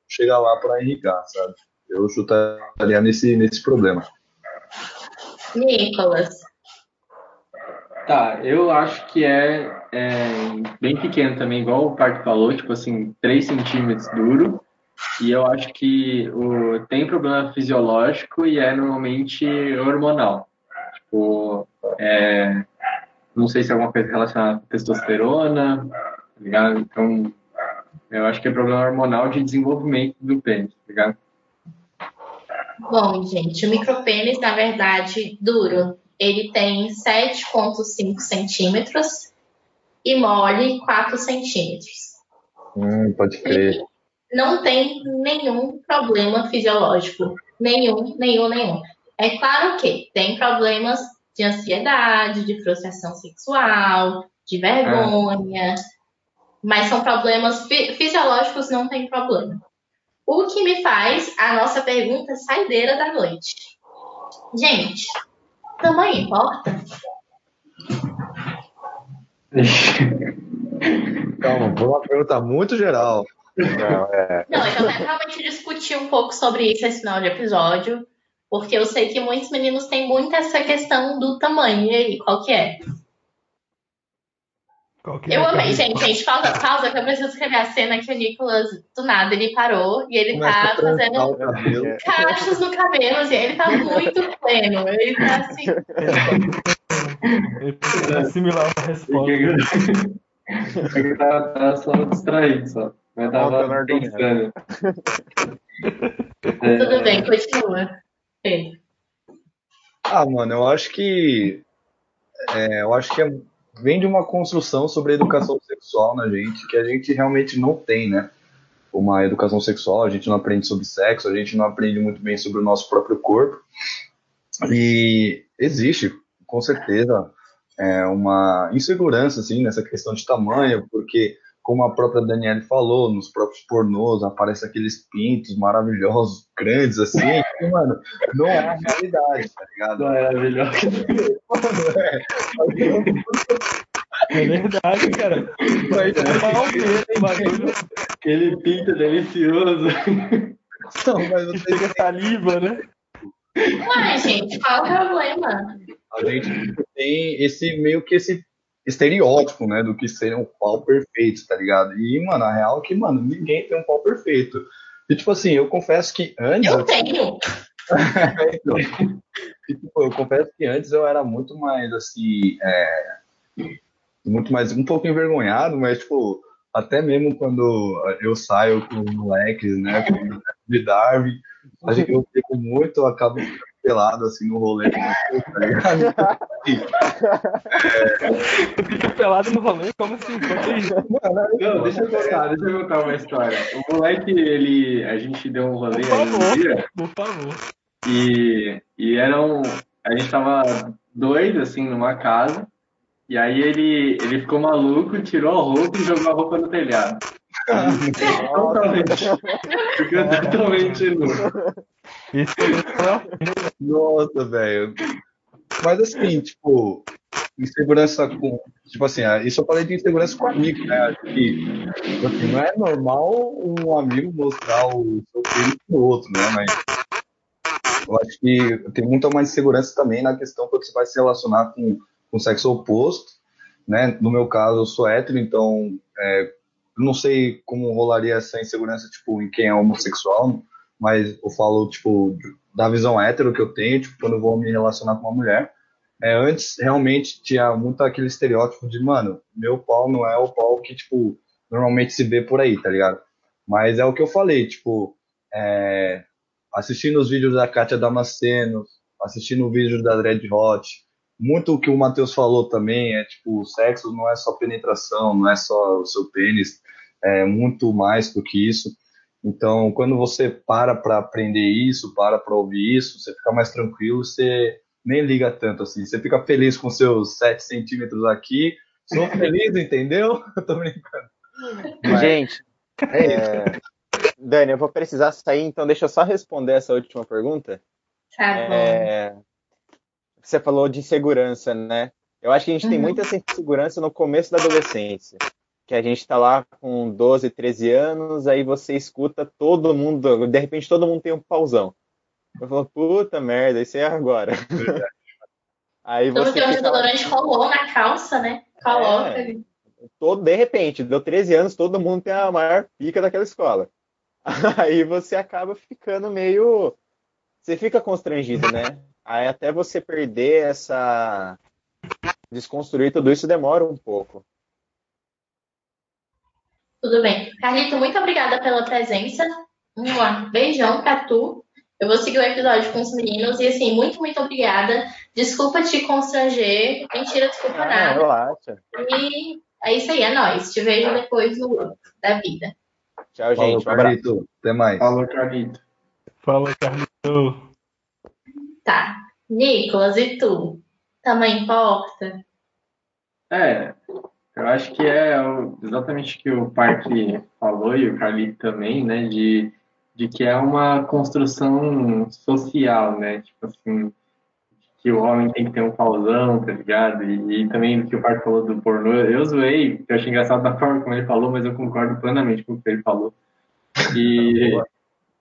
[SPEAKER 2] chega lá pra irrigar, sabe? Eu chutaria nesse, nesse problema.
[SPEAKER 1] Nicolas.
[SPEAKER 3] Tá, eu acho que é, é bem pequeno também, igual o Parque falou, tipo assim, 3 centímetros duro. E eu acho que o, tem problema fisiológico e é normalmente hormonal. Tipo, é, não sei se é alguma coisa relacionada à testosterona, tá ligado? Então, eu acho que é problema hormonal de desenvolvimento do pênis, tá ligado?
[SPEAKER 1] Bom, gente, o micropênis, na verdade, duro, ele tem 7,5 centímetros e mole 4 centímetros.
[SPEAKER 2] Hum, pode crer.
[SPEAKER 1] E não tem nenhum problema fisiológico. Nenhum, nenhum, nenhum. É claro que tem problemas de ansiedade, de frustração sexual, de vergonha, mas são problemas fi fisiológicos, não tem problema. O que me faz a nossa pergunta saideira da noite. Gente, tamanho importa?
[SPEAKER 2] Calma, foi uma pergunta muito geral.
[SPEAKER 5] Não, é.
[SPEAKER 1] Não, então é realmente discutir um pouco sobre isso esse final de episódio, porque eu sei que muitos meninos têm muito essa questão do tamanho. E aí, qual que é?
[SPEAKER 4] Qual que é
[SPEAKER 1] Eu
[SPEAKER 4] a
[SPEAKER 1] amei, gente, gente, pausa, pausa, que eu preciso escrever a cena que o Nicolas, do nada, ele parou e ele
[SPEAKER 2] Começa
[SPEAKER 1] tá
[SPEAKER 2] a
[SPEAKER 1] fazendo cachos no cabelo, assim, ele tá muito pleno, ele tá assim,
[SPEAKER 4] Ele precisa assimilar uma resposta.
[SPEAKER 3] É que eu tava, tava só distraído, só.
[SPEAKER 5] Na
[SPEAKER 3] tava pensando. É,
[SPEAKER 1] tudo bem, continua. Pedro.
[SPEAKER 2] Ah, mano, eu acho que é, eu acho que é- vem de uma construção sobre a educação sexual na gente que a gente realmente não tem, né? Uma educação sexual, a gente não aprende sobre sexo, a gente não aprende muito bem sobre o nosso próprio corpo. E existe, com certeza, é, uma insegurança assim nessa questão de tamanho, porque como a própria Daniele falou, nos próprios pornôs aparecem aqueles pintos maravilhosos, grandes assim, que, mano, não é a realidade, tá ligado?
[SPEAKER 3] Não, era melhor.
[SPEAKER 4] É verdade, cara. Um dedo, hein, bagulho.
[SPEAKER 3] Aquele pinto delicioso.
[SPEAKER 2] Não, mas você
[SPEAKER 4] Chega saliva, né?
[SPEAKER 1] Ué, gente, qual é o problema?
[SPEAKER 2] a gente tem esse meio que esse estereótipo, né, do que seria um pau perfeito, tá ligado? E, mano, a real é que, mano, ninguém tem um pau perfeito. E, tipo assim, eu confesso que antes.
[SPEAKER 1] Eu tenho.
[SPEAKER 2] Então, e, tipo, eu confesso que antes eu era muito mais, assim, é, muito mais, um pouco envergonhado, mas, tipo, até mesmo quando eu saio com os moleques, né, com de Darwin, a gente, eu fico muito, eu acabo pelado, assim, no rolê, ligado?
[SPEAKER 4] Fica pelado no rolê, como assim? Aí.
[SPEAKER 3] Não, deixa eu contar, deixa eu contar uma história. O moleque, ele. A gente deu um rolê
[SPEAKER 4] Por
[SPEAKER 3] aí um
[SPEAKER 4] favor.
[SPEAKER 3] dia
[SPEAKER 4] Por favor.
[SPEAKER 3] e, e era um. A gente tava dois, assim, numa casa. E aí ele, ele ficou maluco, tirou a roupa e jogou a roupa no telhado. Totalmente. Totalmente nu.
[SPEAKER 2] Nossa, velho. Mas assim, tipo, insegurança com. Tipo assim, ah, isso eu falei de insegurança com amigo, né? Acho que tipo assim, não é normal um amigo mostrar o seu filho pro outro, né? Mas eu acho que tem muita mais insegurança também na questão quando você vai se relacionar com com o sexo oposto, né? No meu caso, eu sou hétero, então é, não sei como rolaria essa insegurança, tipo, em quem é homossexual, mas eu falo, tipo, da visão hétero que eu tenho, tipo, quando eu vou me relacionar com uma mulher. É, antes, realmente, tinha muito aquele estereótipo de, mano, meu pau não é o pau que, tipo, normalmente se vê por aí, tá ligado? Mas é o que eu falei, tipo, é, assistindo os vídeos da Kátia Damasceno, assistindo o vídeo da Red Hot, muito o que o Matheus falou também é, tipo, o sexo não é só penetração, não é só o seu pênis, é muito mais do que isso. Então, quando você para para aprender isso, para para ouvir isso, você fica mais tranquilo, você nem liga tanto assim. Você fica feliz com seus 7 centímetros aqui. Sou feliz, entendeu? Eu tô brincando. Mas
[SPEAKER 5] Gente,
[SPEAKER 2] é
[SPEAKER 5] é, Dani, eu vou precisar sair, então deixa eu só responder essa última pergunta.
[SPEAKER 1] Tá bom.
[SPEAKER 5] É, Você falou de insegurança, né? Eu acho que a gente tem
[SPEAKER 1] Uhum.
[SPEAKER 5] muita essa insegurança no começo da adolescência. Que a gente tá lá com 12, 13 anos, aí você escuta todo mundo, de repente todo mundo tem um pauzão. Eu falo, puta merda, isso é agora. Aí
[SPEAKER 1] Tudo
[SPEAKER 5] você
[SPEAKER 1] que o desodorante rolou na calça, né? Coloca
[SPEAKER 5] É.
[SPEAKER 1] ali.
[SPEAKER 5] todo, de repente, deu 13 anos, todo mundo tem a maior pica daquela escola. Aí você acaba ficando meio. Você fica constrangido, né? Aí até você perder essa. Desconstruir tudo isso demora um pouco.
[SPEAKER 1] Tudo bem. Carlito, muito obrigada pela presença. Um beijão pra tu. Eu vou seguir o episódio com os meninos e assim, muito, muito obrigada. Desculpa te constranger. Mentira, desculpa
[SPEAKER 5] Ah,
[SPEAKER 1] nada.
[SPEAKER 5] relaxa.
[SPEAKER 1] E é isso aí, é nóis. Te vejo depois no da vida.
[SPEAKER 5] Tchau,
[SPEAKER 2] Falou,
[SPEAKER 5] gente. Abraço.
[SPEAKER 2] Carlito. Até mais.
[SPEAKER 3] Falou, Carlito.
[SPEAKER 4] Fala, Carlito.
[SPEAKER 1] Tá. Nicolas, e tu? Tamanho importa?
[SPEAKER 3] É, eu acho que é exatamente o que o Parque falou e o Carlito também, né, de, de que é uma construção social, né, tipo assim, que o homem tem que ter um pauzão, tá ligado? E, e também o que o Parque falou do pornô, eu zoei, eu achei engraçado da forma como ele falou, mas eu concordo plenamente com o que ele falou. E,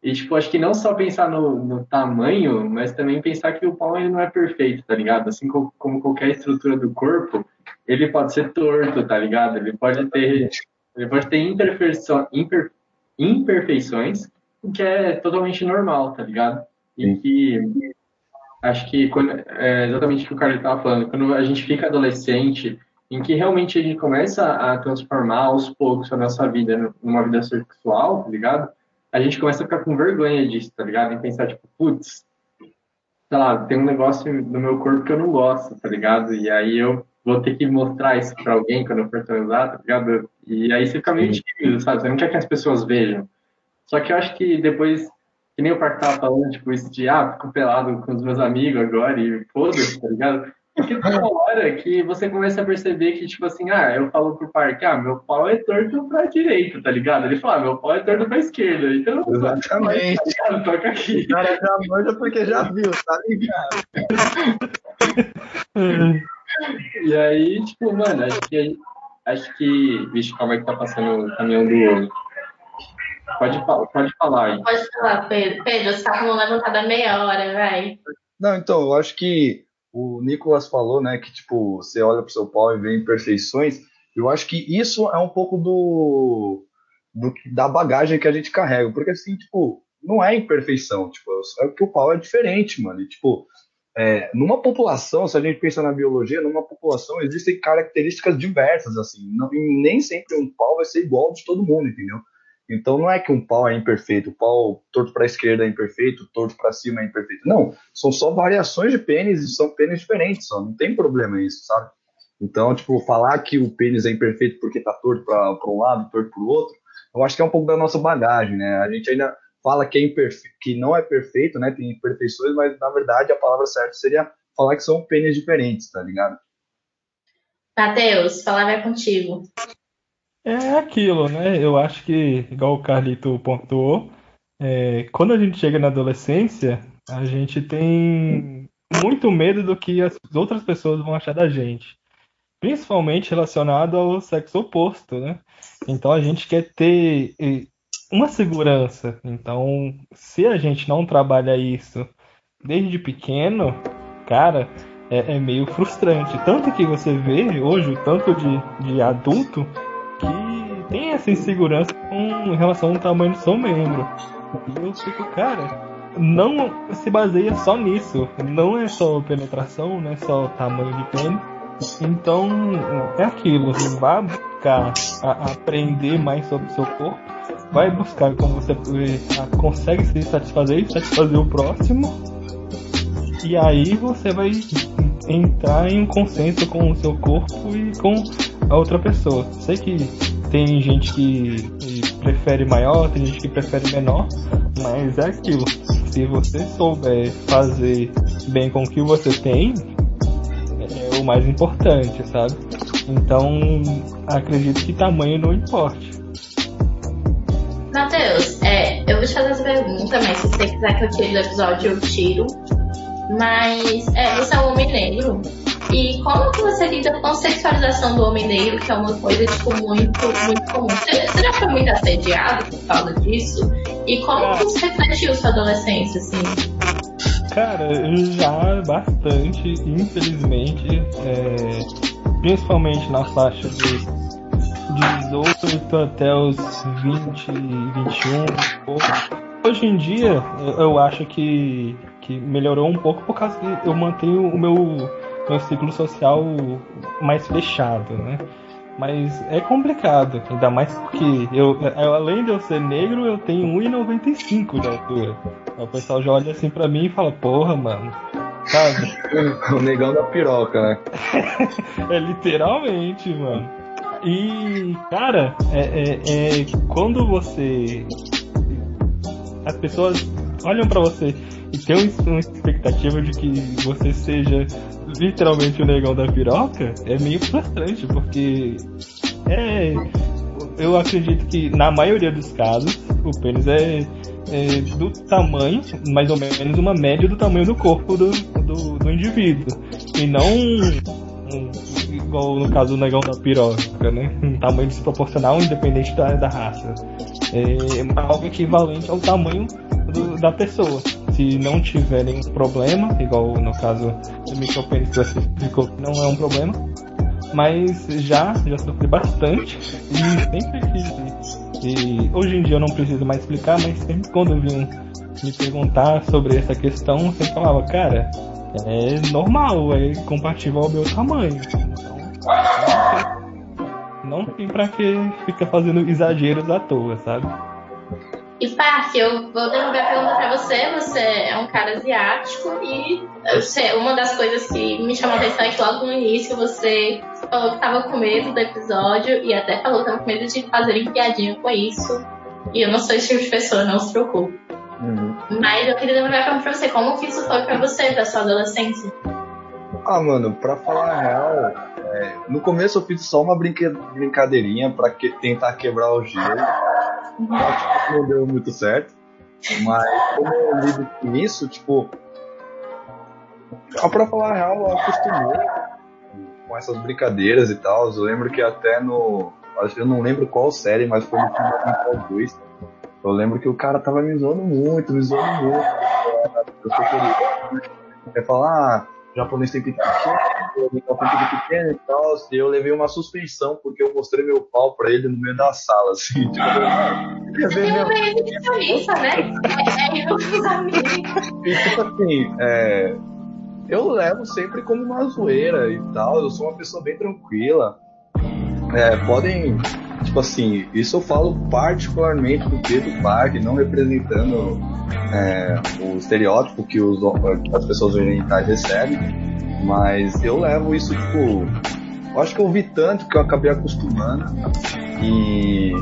[SPEAKER 3] e tipo, acho que não só pensar no, no tamanho, mas também pensar que o pau ele não é perfeito, tá ligado? Assim como, como qualquer estrutura do corpo, ele pode ser torto, tá ligado? Ele pode ter, ele pode ter imperfeiço- imper- imperfeições, o que é totalmente normal, tá ligado? E
[SPEAKER 2] Sim.
[SPEAKER 3] que acho que quando, é exatamente o que o Carlos estava falando, quando a gente fica adolescente, em que realmente a gente começa a transformar aos poucos a nossa vida numa vida sexual, tá ligado? A gente começa a ficar com vergonha disso, tá ligado? Em pensar, tipo, putz, sei lá, tem um negócio no meu corpo que eu não gosto, tá ligado? E aí eu vou ter que mostrar isso pra alguém quando eu for transar, tá ligado? E aí você fica meio tímido, sabe? Você não quer que as pessoas vejam. Só que eu acho que depois, que nem o Parque tava falando, tipo, isso de, ah, fico pelado com os meus amigos agora e foda-se, tá ligado? Porque tem uma hora que você começa a perceber que, tipo assim, ah, eu falo pro Parque, ah, meu pau é torto pra direita, tá ligado? Ele fala, ah, meu pau é torto pra esquerda. Então,
[SPEAKER 2] Exatamente.
[SPEAKER 3] tá ligado? Toca aqui.
[SPEAKER 2] O cara já manja porque já viu, tá ligado?
[SPEAKER 3] E aí, tipo, mano, acho que. Acho que. Vixe, calma aí que tá passando o caminhão do ovo. Pode, pode falar aí.
[SPEAKER 1] Pode falar, Pedro. Pedro, você tá com uma levantada meia hora, vai.
[SPEAKER 2] Não, então, eu acho que o Nicolas falou, né, que tipo, você olha pro seu pau e vê imperfeições. Eu acho que isso é um pouco do, do da bagagem que a gente carrega, porque assim, tipo, não é imperfeição, tipo, é que o pau é diferente, mano. E, tipo, é, numa população, se a gente pensa na biologia, numa população existem características diversas, assim, não, e nem sempre um pau vai ser igual de todo mundo, entendeu? Então não é que um pau é imperfeito, o pau torto para a esquerda é imperfeito, torto para cima é imperfeito. Não, são só variações de pênis e são pênis diferentes, só não tem problema isso, sabe? Então, tipo, falar que o pênis é imperfeito porque tá torto para um lado, torto para o outro, eu acho que é um pouco da nossa bagagem, né? A gente ainda fala que, é imperfe... que não é perfeito, né? Tem imperfeições, mas na verdade a palavra certa seria falar que são pênis diferentes, tá ligado?
[SPEAKER 1] Matheus, falar vai contigo.
[SPEAKER 4] É aquilo, né? Eu acho que, igual o Carlito pontuou, é, quando a gente chega na adolescência, a gente tem muito medo do que as outras pessoas vão achar da gente. Principalmente relacionado ao sexo oposto, né? Então a gente quer ter uma segurança. Então, se a gente não trabalha isso desde pequeno, cara, é, é meio frustrante. Tanto que você vê hoje o tanto de, de adulto que tem essa insegurança com relação ao tamanho do seu membro. E eu fico, cara, não se baseia só nisso. Não é só penetração, não é só tamanho de pênis. Então, é aquilo. Vai buscar a- aprender mais sobre o seu corpo. Vai buscar como você eh, consegue se satisfazer e satisfazer o próximo. E aí você vai entrar em um consenso com o seu corpo e com a outra pessoa. Sei que tem gente que que prefere maior, tem gente que prefere menor, mas é aquilo. Se você souber fazer bem com o que você tem, é o mais importante, sabe? Então, acredito que tamanho não importe.
[SPEAKER 1] É, eu vou te fazer essa pergunta, mas se você quiser que eu tire do episódio, eu tiro. Mas é, você é um homem negro. E como que você lida com a sexualização do homem negro, que é uma coisa, tipo, muito, muito comum? Você já foi muito assediado por causa disso? E como que isso refletiu sua adolescência, assim?
[SPEAKER 4] Cara, já bastante, infelizmente, é, principalmente na faixa de 18 até os 20, 21, um pouco. Hoje em dia, eu- eu acho que, que melhorou um pouco por causa que eu mantenho o meu, meu ciclo social mais fechado, né? Mas é complicado, ainda mais porque eu, eu, além de eu ser negro, eu tenho 1,95 de altura. O pessoal já olha assim pra mim e fala, porra, mano. Sabe?
[SPEAKER 2] o negão da piroca, né?
[SPEAKER 4] é literalmente, mano. E, cara, é, é, é, quando você. As pessoas olham para você e tem uma expectativa de que você seja literalmente o negão da piroca, é meio frustrante, porque é. Eu acredito que na maioria dos casos o pênis é, é do tamanho, mais ou menos uma média do tamanho do corpo do, do, do indivíduo. E não um, igual no caso do negão da piroca, né? Um tamanho desproporcional independente da, da raça. É algo equivalente ao tamanho do, da pessoa. Se não tiver nenhum problema, igual no caso do micropênis que você explicou não é um problema, mas já, já sofri bastante e sempre que. E hoje em dia eu não preciso mais explicar, mas sempre quando vinham me perguntar sobre essa questão, eu sempre falava, cara, é normal, é compatível ao meu tamanho. Não tem pra que ficar fazendo exageros à toa, sabe?
[SPEAKER 1] E Park, eu vou devolver a pergunta para você. Você é um cara asiático e uma das coisas que me chamou a atenção é que logo no início você falou que estava com medo do episódio e até falou que estava com medo de fazer piadinha com isso. E eu não sou esse tipo de pessoa, não se preocupe. Uhum. Mas eu queria devolver a pergunta pra você. Como que isso foi pra você, pra sua adolescência?
[SPEAKER 2] Ah, mano, pra falar a real, é, no começo eu fiz só uma brincadeirinha pra que, tentar quebrar o gelo. Não deu muito certo. Mas como eu lido com isso, tipo. Pra falar a real, eu acostumei com essas brincadeiras e tal. Eu lembro que até no. Eu não lembro qual série, mas foi no filme do 2. Eu lembro que o cara tava me zoando muito, me zoando muito. Eu sou feliz. Ele falar, ah, japonês tem pique pequeno, o tem pique pequeno e tal. E eu levei uma suspensão porque eu mostrei meu pau pra ele no meio da sala, assim.
[SPEAKER 1] Tipo, Você tem um exibicionista, né? É, é,
[SPEAKER 2] eu E tipo assim, é, eu levo sempre como uma zoeira e tal. Eu sou uma pessoa bem tranquila. É, podem tipo assim, isso eu falo particularmente do Pedro Parque, não representando é, o estereótipo que os, as pessoas orientais recebem, mas eu levo isso, tipo, eu acho que eu vi tanto que eu acabei acostumando e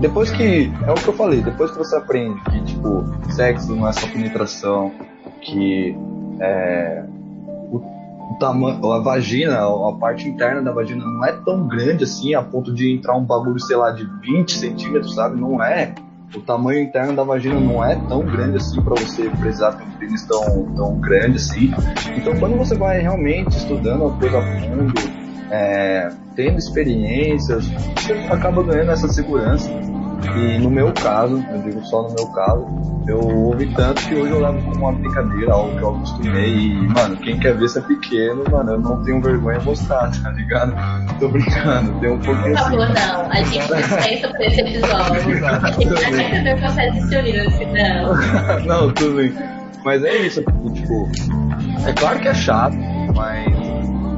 [SPEAKER 2] depois que, é o que eu falei, depois que você aprende que, tipo, sexo não é só penetração, que é, o tamanho, a vagina, a parte interna da vagina não é tão grande assim, a ponto de entrar um bagulho, sei lá, de 20 centímetros, sabe? Não é. O tamanho interno da vagina não é tão grande assim para você precisar ter um pênis tão, tão grande assim. Então, quando você vai realmente estudando a coisa a fundo, é, tendo experiências, você acaba ganhando essa segurança. E no meu caso, eu digo só no meu caso, eu ouvi tanto que hoje eu levo como uma brincadeira, algo que eu acostumei. E, mano, quem quer ver se é pequeno, mano, eu não tenho vergonha de mostrar, tá ligado? Tô brincando, tem um pouquinho
[SPEAKER 1] Por favor, assim. não. A gente licença por esse episódio. A gente vai o processo de ciúme, não.
[SPEAKER 2] não, tudo bem. Mas é isso, tipo, é claro que é chato, mas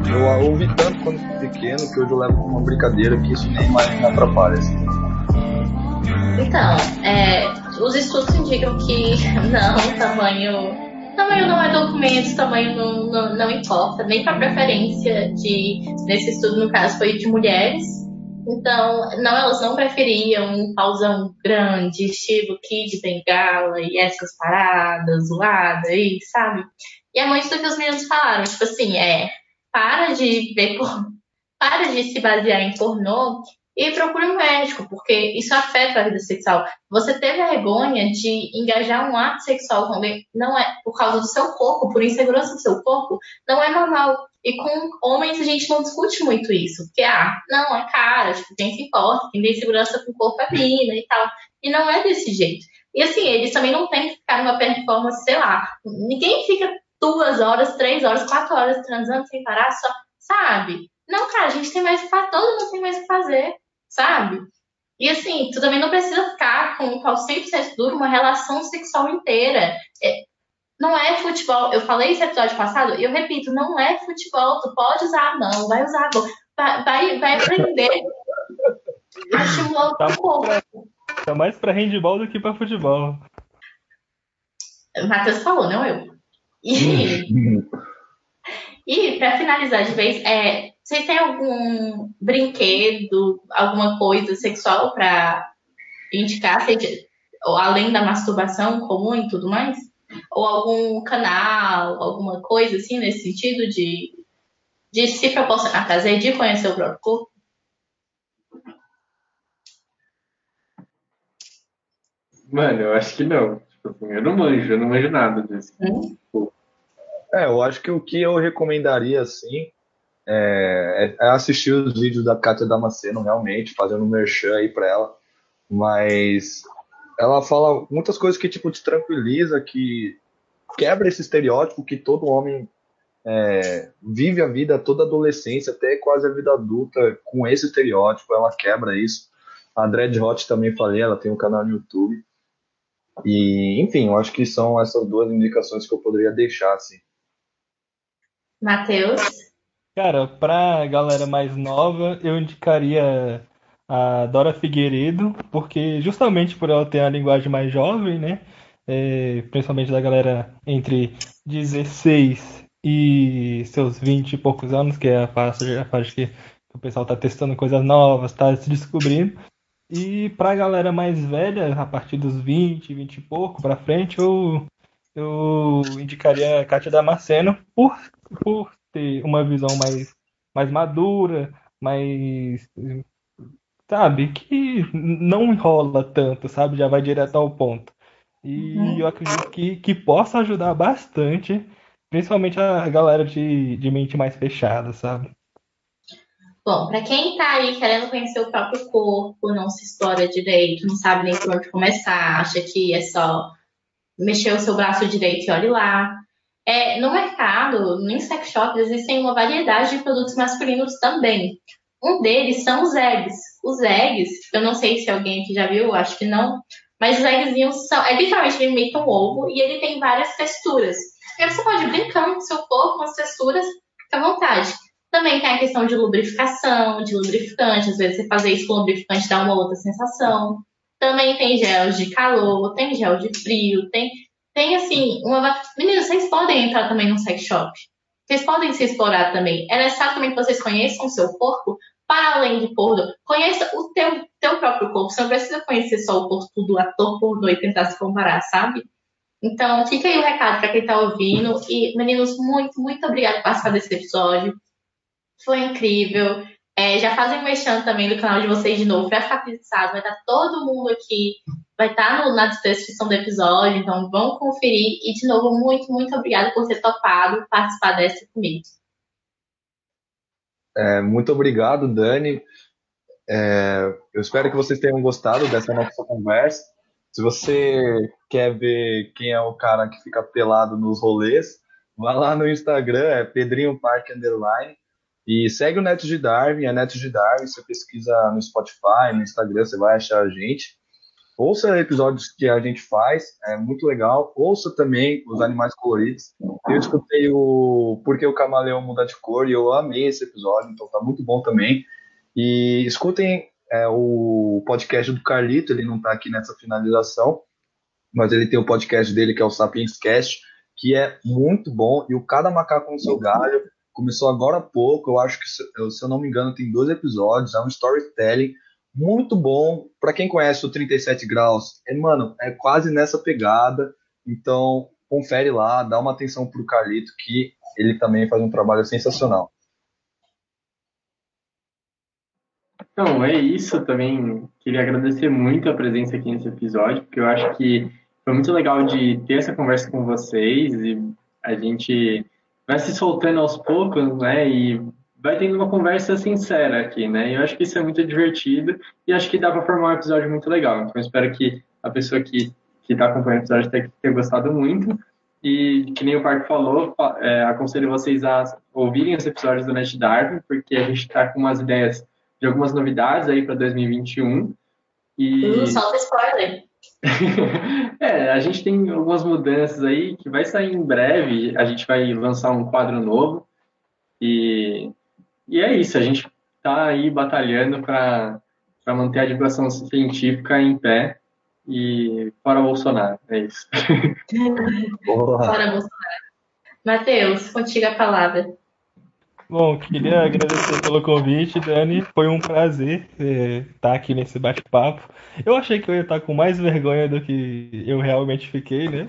[SPEAKER 2] eu ouvi tanto quando pequeno que hoje eu levo como uma brincadeira que isso nem mais me atrapalha, assim.
[SPEAKER 1] Então, é, os estudos indicam que não, tamanho. Tamanho não é documento, tamanho não, não, não importa, nem para preferência de. Nesse estudo, no caso, foi de mulheres. Então, não, elas não preferiam um pauzão grande, estilo Kid Bengala e essas paradas, zoada aí, sabe? E é muito do que os meninos falaram, tipo assim, é, para de ver por, para de se basear em pornô e procure um médico, porque isso afeta a vida sexual. Você ter vergonha de engajar um ato sexual com alguém não é por causa do seu corpo, por insegurança do seu corpo, não é normal. E com homens a gente não discute muito isso, porque ah, não, é cara, tipo, quem se importa, quem tem segurança com o corpo é mina e tal. E não é desse jeito. E assim, eles também não têm que ficar numa performance, sei lá, ninguém fica duas horas, três horas, quatro horas transando sem parar, só, sabe? Não, cara, a gente tem mais que fazer, todo mundo tem mais que fazer sabe? E assim, tu também não precisa ficar com o pau 100% duro uma relação sexual inteira. É, não é futebol. Eu falei esse episódio passado e eu repito, não é futebol. Tu pode usar a mão, vai usar a boca. vai, vai, vai aprender. Vai estimular
[SPEAKER 4] Tá.
[SPEAKER 1] o corpo.
[SPEAKER 4] Tá mais pra handball do que pra futebol.
[SPEAKER 1] O Matheus falou, não eu. E, e para finalizar de vez, é, vocês têm algum brinquedo, alguma coisa sexual para indicar, seja, ou além da masturbação comum e tudo mais? Ou algum canal, alguma coisa assim nesse sentido de, de se proporcionar prazer, de conhecer o próprio corpo?
[SPEAKER 3] Mano, eu acho que não. Tipo eu não manjo, eu não manjo nada disso.
[SPEAKER 1] Hum?
[SPEAKER 2] É, eu acho que o que eu recomendaria, assim, é, é assistir os vídeos da Kátia Damasceno, realmente, fazendo um merchan aí pra ela. Mas ela fala muitas coisas que, tipo, te tranquiliza, que quebra esse estereótipo que todo homem é, vive a vida, toda a adolescência, até quase a vida adulta, com esse estereótipo, ela quebra isso. A Dread Hot também falei, ela tem um canal no YouTube. E, enfim, eu acho que são essas duas indicações que eu poderia deixar, assim.
[SPEAKER 1] Matheus?
[SPEAKER 4] Cara, pra galera mais nova, eu indicaria a Dora Figueiredo, porque justamente por ela ter a linguagem mais jovem, né? é, principalmente da galera entre 16 e seus 20 e poucos anos, que é a fase, a que o pessoal tá testando coisas novas, tá se descobrindo. E pra galera mais velha, a partir dos 20, 20 e pouco pra frente, eu, eu indicaria a Kátia Damasceno por, por ter uma visão mais, mais madura, mais, sabe, que não enrola tanto, sabe, já vai direto ao ponto. E
[SPEAKER 1] Uhum.
[SPEAKER 4] eu acredito que, que possa ajudar bastante, principalmente a galera de, de mente mais fechada, sabe?
[SPEAKER 1] Bom, para quem tá aí querendo conhecer o próprio corpo, não se explora direito, não sabe nem por onde começar, acha que é só mexer o seu braço direito e olhe lá. É, no mercado, em sex shops, existem uma variedade de produtos masculinos também. Um deles são os eggs. Os eggs, eu não sei se alguém aqui já viu, acho que não, mas os eggzinhos são, é literalmente ele imita um ovo e ele tem várias texturas. E você pode ir brincando com seu corpo, com as texturas, fica à vontade. Também tem a questão de lubrificação, de lubrificante. Às vezes você fazer isso com lubrificante dá uma outra sensação. Também tem gel de calor, tem gel de frio, tem, tem assim, uma. Meninos, vocês podem entrar também no sex shop. Vocês podem se explorar também. É necessário também que vocês conheçam o seu corpo, para além de porno. Conheça o teu, teu próprio corpo. Você não precisa conhecer só o corpo do ator pornô e tentar se comparar, sabe? Então, fica aí o recado para quem tá ouvindo. E, meninos, muito, muito obrigada por participar desse episódio. Foi incrível. É, já fazem mexendo também do canal de vocês de novo para ficar fixado. Vai estar todo mundo aqui. Vai estar no- na descrição do episódio. Então vão conferir. E de novo, muito, muito obrigada por ter topado participar dessa comigo.
[SPEAKER 2] É, muito obrigado, Dani. É, eu espero que vocês tenham gostado dessa nossa conversa. Se você quer ver quem é o cara que fica pelado nos rolês, vá lá no Instagram, é Pedrinho Park Underline. E segue o Neto de Darwin, é Neto de Darwin. Você pesquisa no Spotify, no Instagram, você vai achar a gente. Ouça episódios que a gente faz, é muito legal. Ouça também os Animais Coloridos. Eu escutei o Porque o Camaleão Muda de Cor e eu amei esse episódio, então tá muito bom também. E escutem é, o podcast do Carlito, ele não tá aqui nessa finalização, mas ele tem o podcast dele que é o Sapiens Cast, que é muito bom. E o Cada Macaco no Seu Galho começou agora há pouco, eu acho que, se eu- não me engano, tem dois episódios, é um storytelling muito bom. Para quem conhece o 37 Graus, é, mano, é quase nessa pegada. Então, confere lá, dá uma atenção pro Carlito, que ele também faz um trabalho sensacional.
[SPEAKER 3] Então, é isso. Também queria agradecer muito a presença aqui nesse episódio, porque eu acho que foi muito legal de ter essa conversa com vocês e a gente vai se soltando aos poucos, né? E vai tendo uma conversa sincera aqui, né? Eu acho que isso é muito divertido e acho que dá para formar um episódio muito legal. Então, espero que a pessoa que que está acompanhando o episódio tenha, tenha gostado muito. E, que nem o Parque falou, fa- é, aconselho vocês a ouvirem os episódios do Net Darwin, porque a gente está com umas ideias de algumas novidades aí para 2021. E
[SPEAKER 1] Uh, solta spoiler.
[SPEAKER 3] é, a gente tem algumas mudanças aí que vai sair em breve. A gente vai lançar um quadro novo. E, e é isso, a gente tá aí batalhando para manter a divulgação científica em pé e fora Bolsonaro. É isso.
[SPEAKER 1] Fora Bolsonaro. Matheus, contigo a palavra.
[SPEAKER 4] Bom, queria agradecer pelo convite, Dani. Foi um prazer é, estar aqui nesse bate-papo. Eu achei que eu ia estar com mais vergonha do que eu realmente fiquei, né?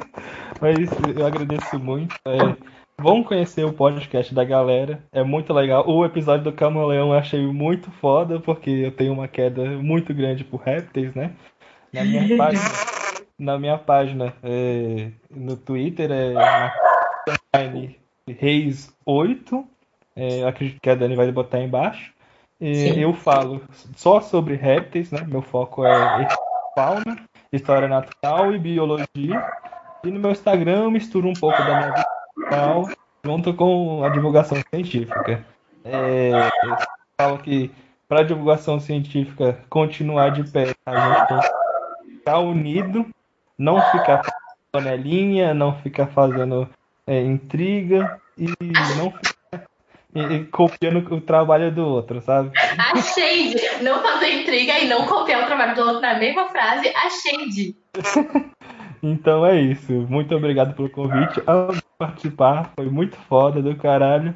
[SPEAKER 4] Mas eu agradeço muito. É, vamos conhecer o podcast da galera. É muito legal. O episódio do Camaleão eu achei muito foda, porque eu tenho uma queda muito grande por répteis, né? Na minha página, na minha página é, no Twitter é Reis 8 é, eu acredito que a Dani vai botar aí embaixo. E eu falo só sobre répteis, né? Meu foco é fauna, história natural e biologia. E no meu Instagram eu misturo um pouco da minha vida natural junto com a divulgação científica. É, eu falo que para a divulgação científica continuar de pé, a gente tem que ficar unido, não ficar fazendo panelinha, não ficar fazendo é, intriga e não ficar e, copiando o trabalho do outro, sabe?
[SPEAKER 1] A shade, não fazer intriga e não copiar o trabalho do outro na mesma frase, a shade.
[SPEAKER 4] então é isso. Muito obrigado pelo convite. Participar, foi muito foda do caralho.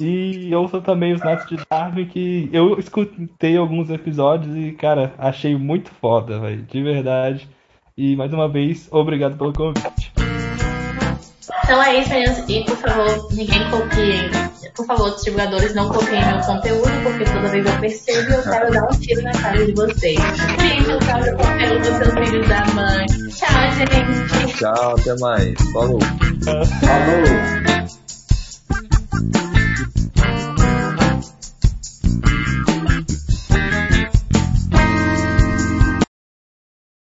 [SPEAKER 4] E ouço também os Netos de Darwin, que eu escutei alguns episódios e, cara, achei muito foda, velho. De verdade. E mais uma vez, obrigado pelo convite.
[SPEAKER 1] Então é isso, meninas. E por favor, ninguém copie. Por favor, divulgadores, não copiem meu conteúdo, porque toda vez eu percebo e eu quero dar um tiro na cara de vocês. Preencham o tal conteúdo dos seus filhos da mãe. Tchau, gente.
[SPEAKER 2] Tchau, até mais. Falou.
[SPEAKER 3] Falou.